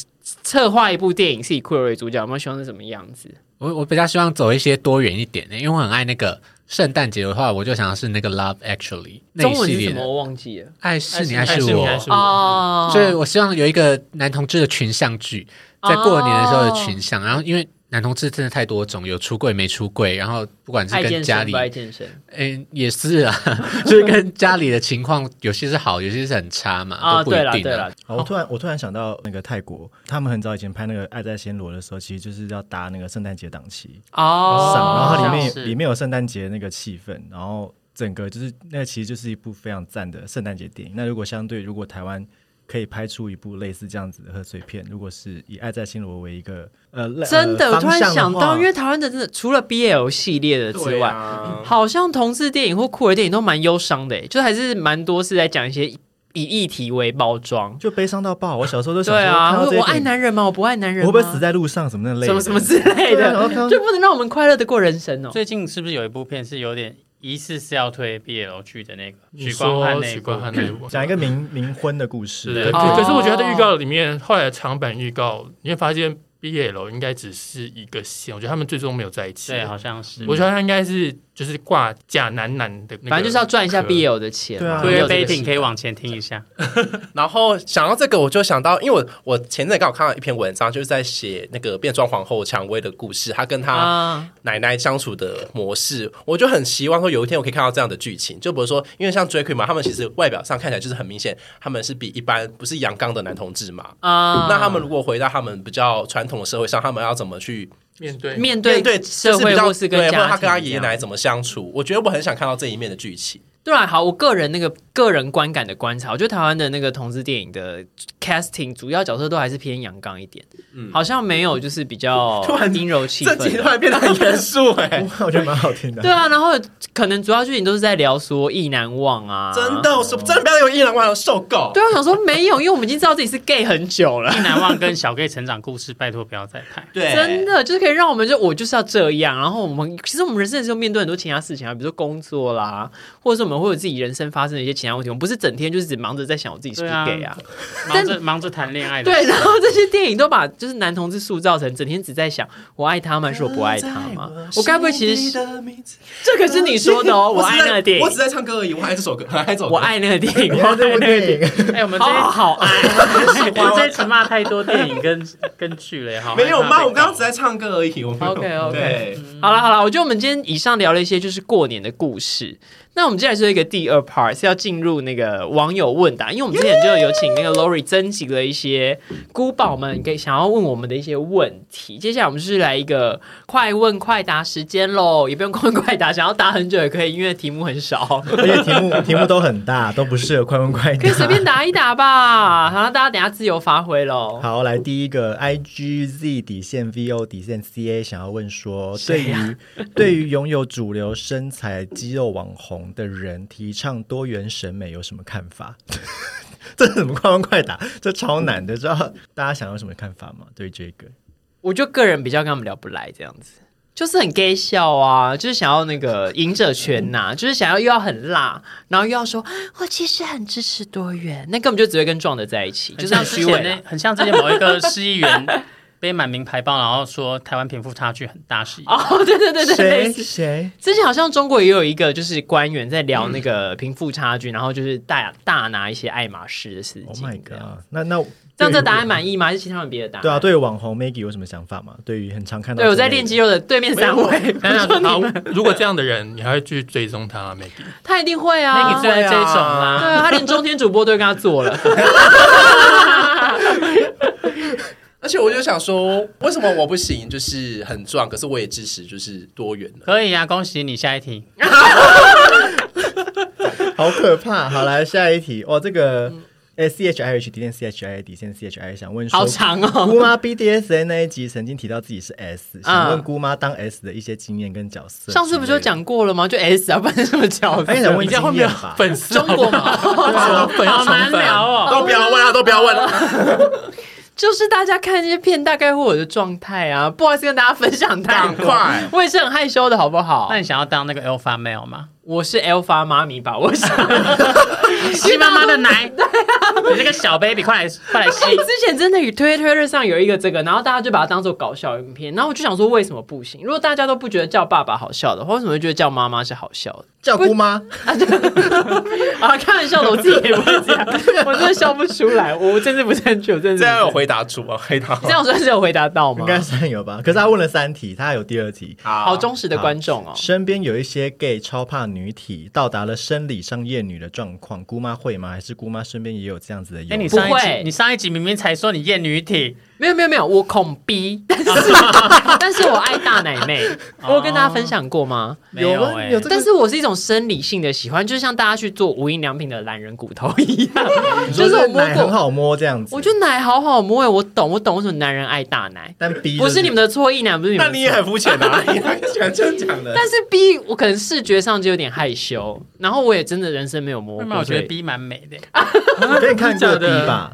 策划一部电影是以酷儿为主角，有没有希望是什么样子？我我比较希望走一些多元一点的，因为我很爱那个圣诞节的话，我就想要是那个 Love Actually 那中一系列的文是什么？我忘记了。爱是你，爱爱是我。是你爱是我哦，所以我希望有一个男同志的群像剧，在过年的时候的群像，然后因为男同志真的太多种，有出柜没出柜，然后不管是跟家里嗯，也是啊，*laughs* 就是跟家里的情况，有些是好，有些是很差嘛，啊？都不一对了定了，我突然我突然想到那个泰国，他们很早以前拍那个《爱在暹罗》的时候，其实就是要搭那个圣诞节档期哦，然后它里面里面有圣诞节那个气氛，然后整个就是那个其实就是一部非常赞的圣诞节电影。那如果相对如果台湾可以拍出一部类似这样子的贺岁片，如果是以《爱在暹罗》为一个呃类真的，呃我突然想到，因为台湾的真的除了 BL 系列的之外，啊，好像同志电影或酷儿电影都蛮忧伤的，欸就还是蛮多是在讲一些以议题为包装。就悲伤到爆。我小时候都想说，对啊，我我爱男人吗？我不爱男人，我会不会死在路上什么那类的什么什么之类的，就不能让我们快乐的过人生哦。最近是不是有一部片是有点疑似是要推 BL 剧的那个许光汉那一部。讲一个冥冥婚的故事，对，可是我觉得它的预告里面，后来的长版预告，你会发现 BL 应该只是一个线，我觉得他们最终没有在一起。对，好像是。我觉得他应该是就是挂假男男的反正就是要赚一下 BL 的钱嘛。对啊对没有这个 Betting 可以往前听一下，*laughs* 然后想到这个，我就想到，因为我我前阵刚好看到一篇文章，就是在写那个变装皇后蔷薇的故事，她跟她啊，奶奶相处的模式，我就很希望说有一天我可以看到这样的剧情。就比如说，因为像 Drake 嘛，他们其实外表上看起来就是很明显，他们是比一般不是阳刚的男同志嘛。啊，那他们如果回到他们比较传统的社会上，他们要怎么去面对面对面对社会或是跟对，或者家他跟他爷爷奶奶怎么相处？我觉得我很想看到这一面的剧情。对啊，好，我个人那个个人观感的观察，我觉得台湾的那个同志电影的 casting 主要角色都还是偏阳刚一点，好像没有就是比较 *laughs* 突然阴柔气氛这集突的。然变得很严肃哎，*laughs* 我觉得蛮好听的。对啊，然后可能主要剧情都是在聊说意难忘啊，真的，我说真的不要有一两万受够。对啊，我想说没有，因为我们已经知道自己是 gay 很久了意。难忘跟小 gay 成长故事，拜托不要再拍。对，真的就是可以让我们就我就是要这样，然后我们其实我们人生的时候面对很多其他事情啊，比如说工作啦，或者是我们会有自己人生发生的一些其他问题，我们不是整天就是只忙着在想我自己是不是 gay 啊，忙着忙着谈恋爱的，对，然后这些电影都把就是男同志塑造成整天只在想我爱他吗，还是我不爱他吗？我该不会其实是这可是你说的哦？*laughs* 我爱那个电影，我只在唱歌而已，我爱这首歌，我爱这首歌。我爱那个电影，*laughs* 我爱看这部那个电影，哎，我们这好好爱。我这一次骂太多电影跟 *laughs* 跟剧了，好没有吗？害怕被我刚刚只在唱歌而已。我没有 OK，OK 好了好了，我觉得我们今天以上聊了一些就是过年的故事。那我们接下来是一个第二 part 是要进入那个网友问答，因为我们之前就有请那个 Lori 征集了一些姑宝们给想要问我们的一些问题。接下来我们就是来一个快问快答时间喽，也不用快问快答，想要答很久也可以，因为题目很少，而且题目题目都很大，都不适合快问快答。可以随便答一答吧。好，大家等下自由发挥喽。好，来第一个 I G Z 底线 V O 底线 C A 想要问说，对于、对于拥有主流身材肌肉网红的人，提倡多元审美有什么看法？*laughs* 这怎么快问快答？这超难的，知道大家想要什么看法吗？对于这个，我就个人比较跟他们聊不来，这样子。就是很 gay 笑啊，就是想要那个赢者全拿，就是想要又要很辣，然后又要说我其实很支持多元，那根本就只会跟壮的在一起，就是很虚伪啦。那 *laughs* 很像之前某一个市议员背满名牌包，然后说台湾贫富差距很大是一。哦，对对对对，类谁似谁？之前好像中国也有一个就是官员在聊那个贫富差距，然后就是大大拿一些爱马仕的事情 Oh my。god！那那这样这答案意？满意吗？还是其他人别的答案？对啊，对于网红 Maggie 有什么想法吗？对于很常看到对，我在练肌肉的对面三位，但 *laughs* 是好，如果这样的人，你还会去追踪他吗？Maggie，他一定会啊，Maggie 最爱这种啦，对啊，他连中天主播都会跟他做了。*laughs* 而且我就想说，为什么我不行？就是很壮，可是我也支持就是多元的。可以啊，恭喜你，下一题。*laughs* 好可怕！好，来下一题。哇，这个 S C H I H 底线 C H I 底线 C H I 想问说，好长哦。姑妈 BDSN 那一集曾经提到自己是 S，嗯想问姑妈当 S 的一些经验跟角色。上次不就？讲过了吗？就 S 啊，不然是什么角色？哎，想问你这样会没有经验吧？粉丝？中国嘛，好难，聊哦。都不要问啊，都不要问了，*laughs* *laughs* 就是大家看这些片大概会有我的状态啊，不好意思跟大家分享太快。我也是很害羞的好不好那？你想要当那个 alpha male 吗？我是 Alpha 妈咪吧，我想。*laughs* 吸妈妈的奶，*laughs* 你这个小 baby，快来快来吸哎，！*laughs* 之前真的与推推特上有一个这个，然后大家就把它当做搞笑影片，然后我就想说为什么不行？如果大家都不觉得叫爸爸好笑的话，为什么会觉得叫妈妈是好笑的？叫姑妈，啊，开玩笑的，我自己也不会这样，我真的笑不出来，我真的不正确，我真的这样有回答出吗？回答这样算是有回答到吗应？该算有吧？可是他问了三题，他还有第二题。好好忠实的观众哦。身边有一些 gay 超怕女体，到达了生理上厌女的状况，姑妈会吗？还是姑妈身边也有这样子的哎，友人？你上一集你上一集明明才说你厌女体，没有没有没有，我恐逼，但 *laughs* 是但是我爱大奶妹，我有跟大家分享过吗？没有哎有这个但是我是一种生理性的喜欢，就像大家去做无印良品的懒人骨头一样，*laughs* 你说就是我摸过，奶很好摸这样子，我觉得奶好好摸哎，我懂我懂为什么男人爱大奶，但 B 不是你们的，的错，一男不是你们那你也很肤浅啊，*laughs* 你还喜欢这样讲的。但是 B 我可能视觉上就有点害羞，然后我也真的人生没有摸过，我觉得所以 B 蛮美的？你可以看过真的 B 吧？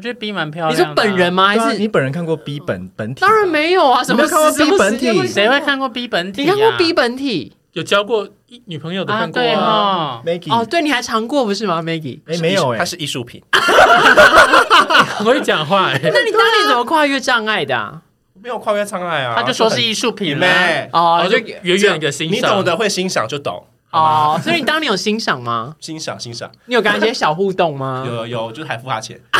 我觉得 B 蛮漂你亮的啊。说本人吗？还是对啊你本人看过 B 本本体吗？当然没有啊，什么你没有看过什么 B 本体时间会谁会看过 B 本体？你看过 B 本体？有交过女朋友的啊？看过对啊？哈，Maggie 哦，对，你还尝过不是吗，Maggie？哎没有哎它，是艺术品。*laughs* 很会讲话哎。*laughs* 那你当年怎么跨越障碍的啊？没有跨越障碍啊，他就说是很艺术品妹嘞。哦，就就远远的欣赏你，懂得会欣赏就懂，哦，所以你当年有欣赏吗？*laughs* 欣赏欣赏，你有跟他一些小互动吗？有有有，就是还付他钱，*laughs*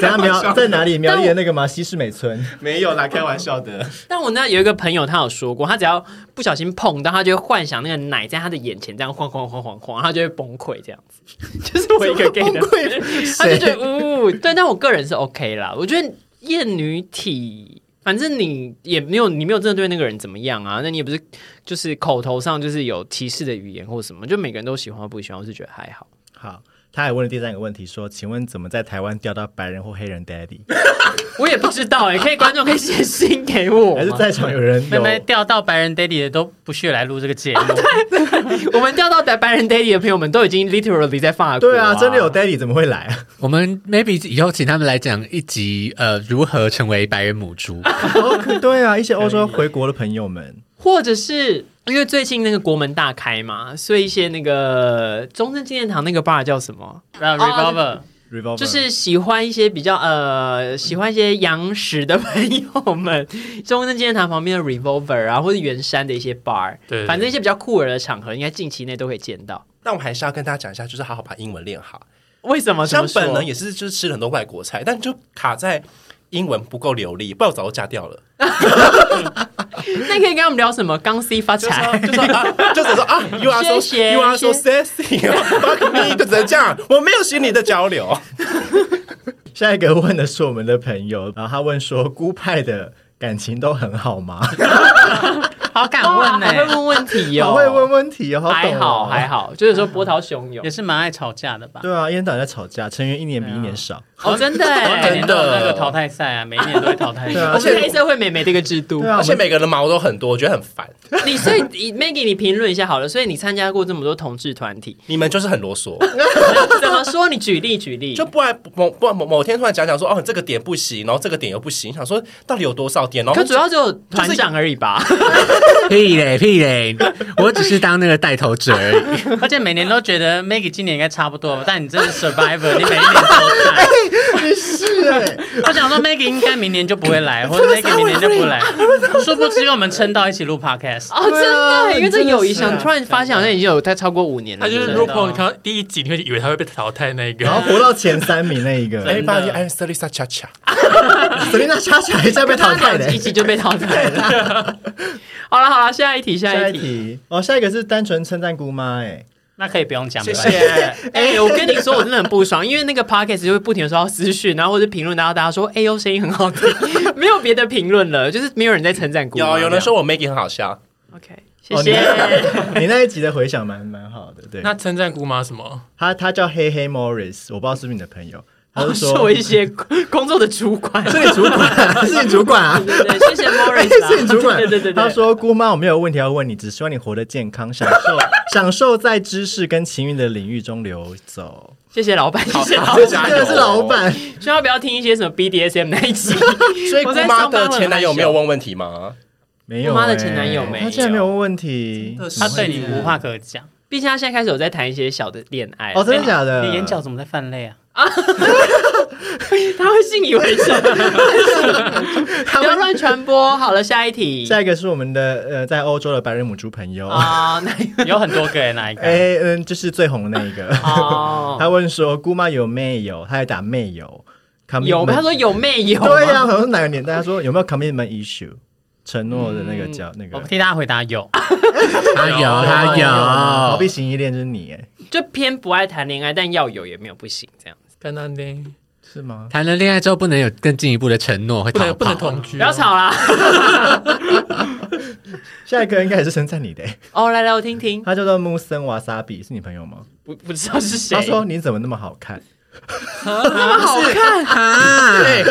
怎样苗在哪里？苗栗的那个吗？西式美村。没有啦，开玩笑的。*laughs* 但我那有一个朋友，他有说过，他只要不小心碰到，他就会幻想那个奶在他的眼前这样晃晃晃晃晃，他就会崩溃这样子。就是我一个 gay 的，他就觉得呜，对。但我个人是 OK 啦，我觉得厌女体。反正你也没有，你没有真的对那个人怎么样啊？那你也不是就是口头上就是有提示的语言或什么，就每个人都喜欢不喜欢，我是觉得还好。好，他还问了第三个问题，说：“请问怎么在台湾钓到白人或黑人 daddy？我也不知道哎、可以观众可以写信给我吗还是在场有人有？妹妹钓到白人 daddy 的都不屑来录这个节目，*laughs* 我们钓到白白人 daddy 的朋友们都已经 literally 在法国、对啊，真的有 daddy 怎么会来啊？我们 maybe 以后请他们来讲一集，呃，如何成为白人母猪。*laughs* 哦对啊，一些欧洲回国的朋友们，或者是因为最近那个国门大开嘛，所以一些那个中正纪念堂那个 bar 叫什么？revolver revolver 就是喜欢一些比较呃喜欢一些洋食的朋友们，*laughs* 中正纪念堂旁边的 revolver 啊，或者圆山的一些 bar，对反正一些比较酷儿的场合，应该近期内都可以见到。但我们还是要跟大家讲一下，就是好好把英文练好。为什么？像本人也是，就是吃了很多外国菜，但就卡在英文不够流利，不然我早就嫁掉了。*laughs* *laughs* 那可以跟他们聊什么？刚 C 发财，就说啊，就只说啊，*laughs* you are so 谢谢 you are so sexy，fuck *laughs* me，就只能这样，我没有心理的交流。下一个问的是我们的朋友，然后他问说：“孤派的感情都很好吗？”好敢哇问呢、还会问问题哦，好会问问题哦，好懂还哦好还。好，就是说波涛汹涌也。是蛮爱吵架的吧？对啊，一天到晚在吵架，成员一年比一年少。哦，*laughs* 真的每哎年，都有那个淘汰赛啊，每一年都会淘汰赛啊我是黑社会美眉的一个制度。啊，而且每个人的毛都很多，我觉得很烦。你所以你 Maggie，你评论一下好了。所以你参加过这么多同志团体，你们就是很啰嗦，怎么说？你举例举例。就不然某不然某某天突然讲讲说，哦，这个点不行，然后这个点又不行，想说到底有多少点？然后可主要只有团长而已吧？*laughs* *laughs* 屁嘞屁嘞，我只是当那个带头者而已。*laughs* 而且每年都觉得 Maggie 今年应该差不多，但你真是 Survivor，你每一年都在。*laughs* 你是哎，我想说 Maggie 应该明年就不会来，或者 Maggie 明年就不来，殊不知我们撑到一起录 Podcast。哦，真的，因为这友谊真的是想突然发现好像已经有在超过五年了。他就是对不 r 对 u p a u l 你看到第一集，你会以为他会被淘汰那一个然，后活到前三名那一个，Everybody I'm Selisa Cha Cha，Selina 恰恰一下被淘汰的一。集就被淘汰了。好了好了，下一题，下下一题。哦，下一个是单纯称赞姑妈哎，那可以不用讲，谢谢。*laughs* 哎、我跟你说，我真的很不爽，因为那个 podcast 就会不停的收到私讯，然后或者评论，然后大家说，哎呦，声音很好听，*laughs* 没有别的评论了，就是没有人在称赞姑妈。有有人说我 Maggie 很好笑，OK，谢哦谢。你那一集的回响蛮蛮好的，对。那称赞姑妈什么？他他叫黑黑 Morris，我不知道是不是你的朋友，他就是说我一些工作的主管，是你主管，是你主管啊。对对对，谢谢 *laughs* Morris，、啊、是你主管，对对对对，他说：“姑妈，我没有问题要问你，只希望你活得健康，享受享受在知识跟情欲的领域中流走。谢谢老板，谢谢老好板，真的是老板，*laughs* 千万不要听一些什么 BDSM 那一集，*laughs* 所以姑妈的前男友没有问问题吗？没有、姑妈的欸前男友没有他竟然没有问问题。他对你无话可讲。毕竟他现在开始有在谈一些小的恋爱哦，真的假的？你眼角怎么在泛泪啊？*laughs* 他会信以为真，不要乱传播。好了，下一题。下一个是我们的呃，在欧洲的白人母猪朋友，啊，那有很多个人，哪一个？哎、嗯，就是最红的那一个。哦，*laughs* 他问说：“姑妈有没有？”他还打没有。有，commitment- 他说有妹有吗，对呀、好像是哪个年代？他说有没有 commitment issue？承诺的那个叫、那个我替大家回答有。*laughs* 他有 *laughs* 他有逃避有，型依恋就是你，哎，就偏不爱谈恋爱，但要有也没有不行，这样子。干那呢？是吗？谈了恋爱之后不能有更进一步的承诺，会逃不能不能跑。同居，不要。吵啦！*laughs* 下一个应该也是称赞你的、哎哦，来来，我听听。他叫做木森瓦萨比，是你朋友吗？不不知道是谁。他说你怎么那么好看？那么好看，啊！对，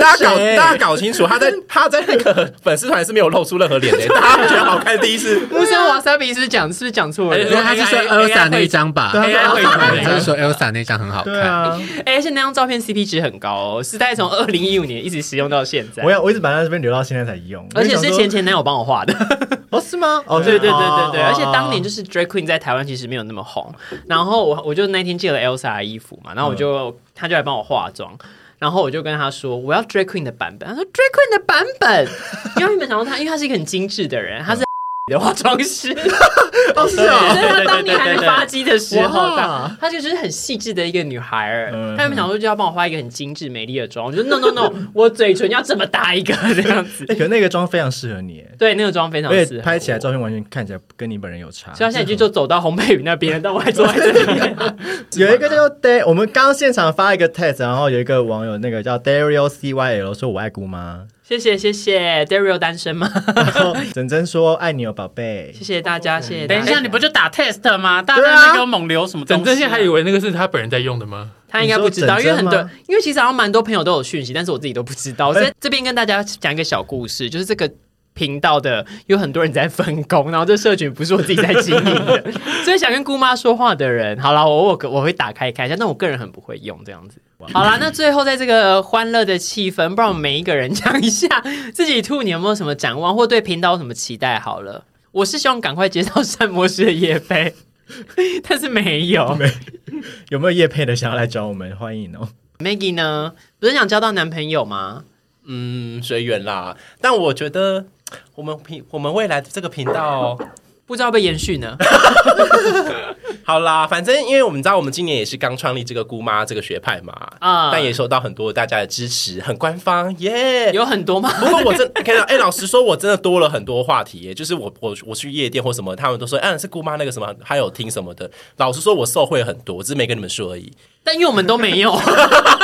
大家搞大家搞清楚，他在他在那个粉丝团是没有露出任何脸的，大家觉得好看第一次 *laughs* 木森瓦萨比是讲是不是讲错了？哎因为他是说 Elsa 那一张吧，对啊 AI 绘图他是说 Elsa 那张很好看。对啊，哎，而且那张照片 CP 值很高哦，是大概从二零一五年一直使用到现在我。要我一直把它这边留到现在才用，而且是前前男友帮我画的，*laughs* 哦是吗？哦 *laughs* 对对对对对，哦而且当年就是 Drag Queen 在台湾其实没有那么红，然后我我就那天借了 Elsa 的衣服嘛，然后我就他就来帮我化妆，然后我就跟他说我要 Drag Queen 的版本，他说 Drag Queen 的版本，*laughs* 因为原本想到他，因为他是一个很精致的人，他是。的化妆师，*laughs* 哦是所以啊，她当年还没发迹的时候，哇她就是很细致的一个女孩儿。嗯她原本想说就要帮我画一个很精致美丽的妆，我觉得 no no no，我嘴唇要这么大一个这样子。*laughs* 哎，可那个妆非常适合你，哎对，那个妆非常而适合拍起来照片完全看起来跟你本人有差。所以他现在就就走到红佩宇那边，但我还坐在这里。*laughs* 有一个叫 Day，我们刚刚现场发一个 test，然后有一个网友那个叫 Dario CYL 说我爱姑妈，谢谢谢谢，Dario 单身吗？*laughs* 然后整真说爱你哦宝贝谢，谢大家，谢谢。等一下，你不就打 test 吗？大家在给我猛流什么？整真现在还以为那个是他本人在用的吗？他应该不知道，因为很多因为其实好像蛮多朋友都有讯息，但是我自己都不知道。我在这边跟大家讲一个小故事，就是这个。频道的有很多人在分工，然后这社群不是我自己在经营的，*laughs* 所以想跟姑妈说话的人，好了，我我我会打开看一下，但我个人很不会用这样子。好啦，那最后在这个欢乐的气氛，不然我们每一个人讲一下自己兔你有没有什么展望，或对频道有什么期待？好了，我是希望赶快接到善模式的夜飞，*laughs* 但是没有。*laughs* 有没有夜配的想要来找我们？欢迎哦。Maggie 呢？不是想交到男朋友吗？嗯，随缘啦。但我觉得我们频我们未来的这个频道，不知道被延续呢？*laughs* 好啦，反正因为我们知道我们今年也是刚创立这个姑妈这个学派嘛，啊但也受到很多大家的支持，很官方耶。有很多吗？不过我真看到，哎、老实说，我真的多了很多话题耶。就是我我我去夜店或什么，他们都说，嗯、是姑妈那个什么，还有听什么的。老实说，我受惠很多，我只是没跟你们说而已。但因为我们都没有，*laughs* *laughs*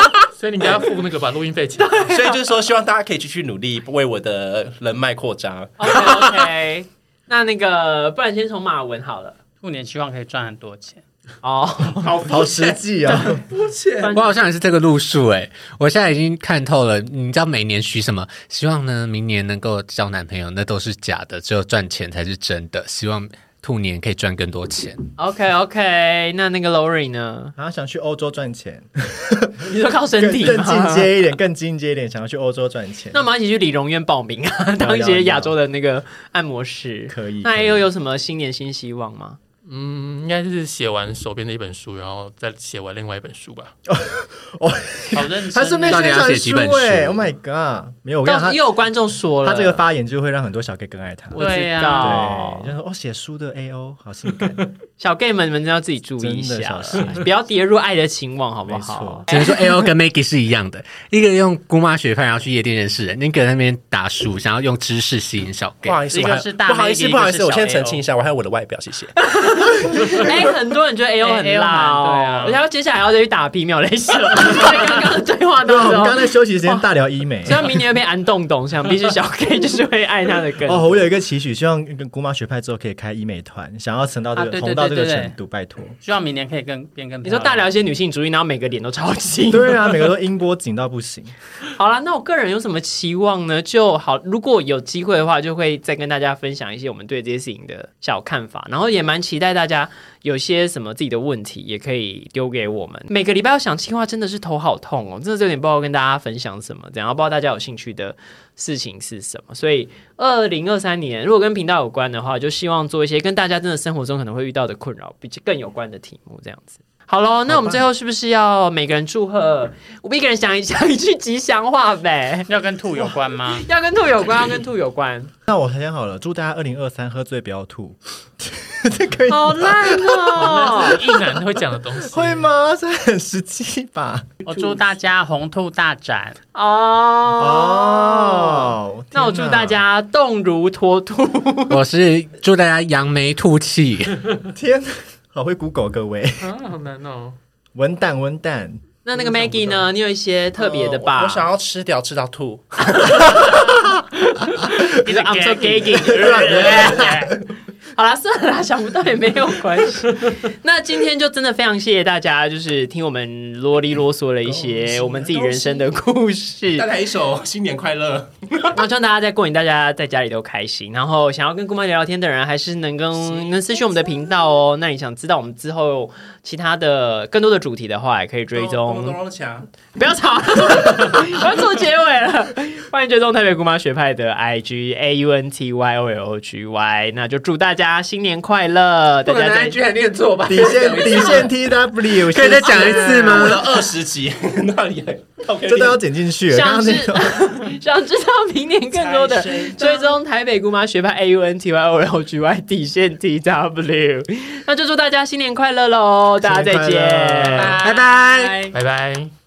所以你应该要付那个把录音费钱。*laughs* 所以就是说，希望大家可以继续努力，为我的人脉扩张。OK OK，那那个，不然先从马文好了。兔年希望可以赚很多钱。哦，好好实际哦，我好像也是这个路数哎，我现在已经看透了。你知道每年许什么？希望呢明年能够交男朋友，那都是假的，只有赚钱才是真的。希望兔年可以赚更多钱。OK OK，那那个 Lori 呢？然后想去欧洲赚钱，*laughs* 你说靠身更更体吗进阶一点，更进阶一点，想要去欧洲赚钱那。我们一起去理容院报名啊，当一些亚洲的那个按摩师。可以那可以 A O 有什么新年新希望吗？嗯，应该是写完手边的一本书，然后再写完另外一本书吧。*laughs* 哦好认真他顺便宣传写几本书哎，Oh my god！没有，又有观众说了，他这个发言就会让很多小 gay 更爱他。我知对呀道对，，就说哦，写书的 A O 好性感，*laughs* 小 gay 们你们真要自己注意一下不要跌入爱的情网，好不好？只能说 A O 跟 Maggie 是一样的，一个用姑妈学派，然后去夜店认识人；那个在那边打书，想要用知识吸引小 gay 不。好意思，不好意思，不好意思，我先澄清一下，我还有我的外表，谢谢。*laughs* 哎，很多人觉得 A O 很 AO 辣哦，对啊然后接下来要再去打皮秒镭射，*laughs* 在刚刚的对话对啊，我当中刚。才休息时间大聊医美所以。他明年会变安洞洞，想必是小 K 就是会爱他的根。*laughs* 哦，我有一个期许，希望跟姑妈学派之后可以开医美团，想要成到这个红到这个程度，拜托。希望明年可以跟变更。你说大聊一些女性主义，然后每个脸都超级。对啊，每个都音波紧到不行。好了，那我个人有什么期望呢？就好，如果有机会的话，就会再跟大家分享一些我们对这些事情的小看法，然后也蛮期待大家有些什么自己的问题，也可以丢给我们。每个礼拜要想计划，真的是头好痛哦，真的是有点不知道跟大家分享什么，这样不知道大家有兴趣的事情是什么。所以，二零二三年如果跟频道有关的话，就希望做一些跟大家真的生活中可能会遇到的困扰，比更有关的题目，这样子。好喽，那我们最后是不是要每个人祝贺？我们一个人想一想一句吉祥话呗？要跟兔有关吗？*laughs* 要跟兔有关，要跟兔有关，那我想好了，祝大家二零二三喝醉不要吐。这可以好烂哦！一男会讲的东西。会吗？这很实际吧？我祝大家红兔大展，哦，哦，那我祝大家动如脱兔。我是祝大家扬眉吐气。天哪，好会 Google 各位，啊，好难哦。文蛋文蛋，那那个 Maggie 呢？你有一些特别的吧？呃我我想要吃掉吃到吐。*laughs* 你说 I'm so gay *laughs* *laughs* 好啦，算了啦，想不到也没有关系。*laughs* 那今天就真的非常谢谢大家，就是听我们啰里啰嗦了一些我们自己人生的故事。*laughs* 带来一首新年快乐。那希望大家在过年，大家在家里都开心。然后想要跟姑妈聊聊天的人，还是能跟能私讯我们的频道哦。那你想知道我们之后其他的更多的主题的话，也可以追踪。不要吵，我要做结尾了。欢迎追踪台北姑妈学派的 IG A U N T Y O L O G Y。那就祝大家家新年快乐，大家再居然念错吧？底线 *laughs* 底线 T W，可以再讲一次吗？录了二十集，*laughs* 那里还这都要剪进去了。想知想知道明年更多的追踪台北姑妈学派 A U N T Y O L G Y 底线 T W，那就祝大家新年快乐喽！大家再见，拜拜。拜拜。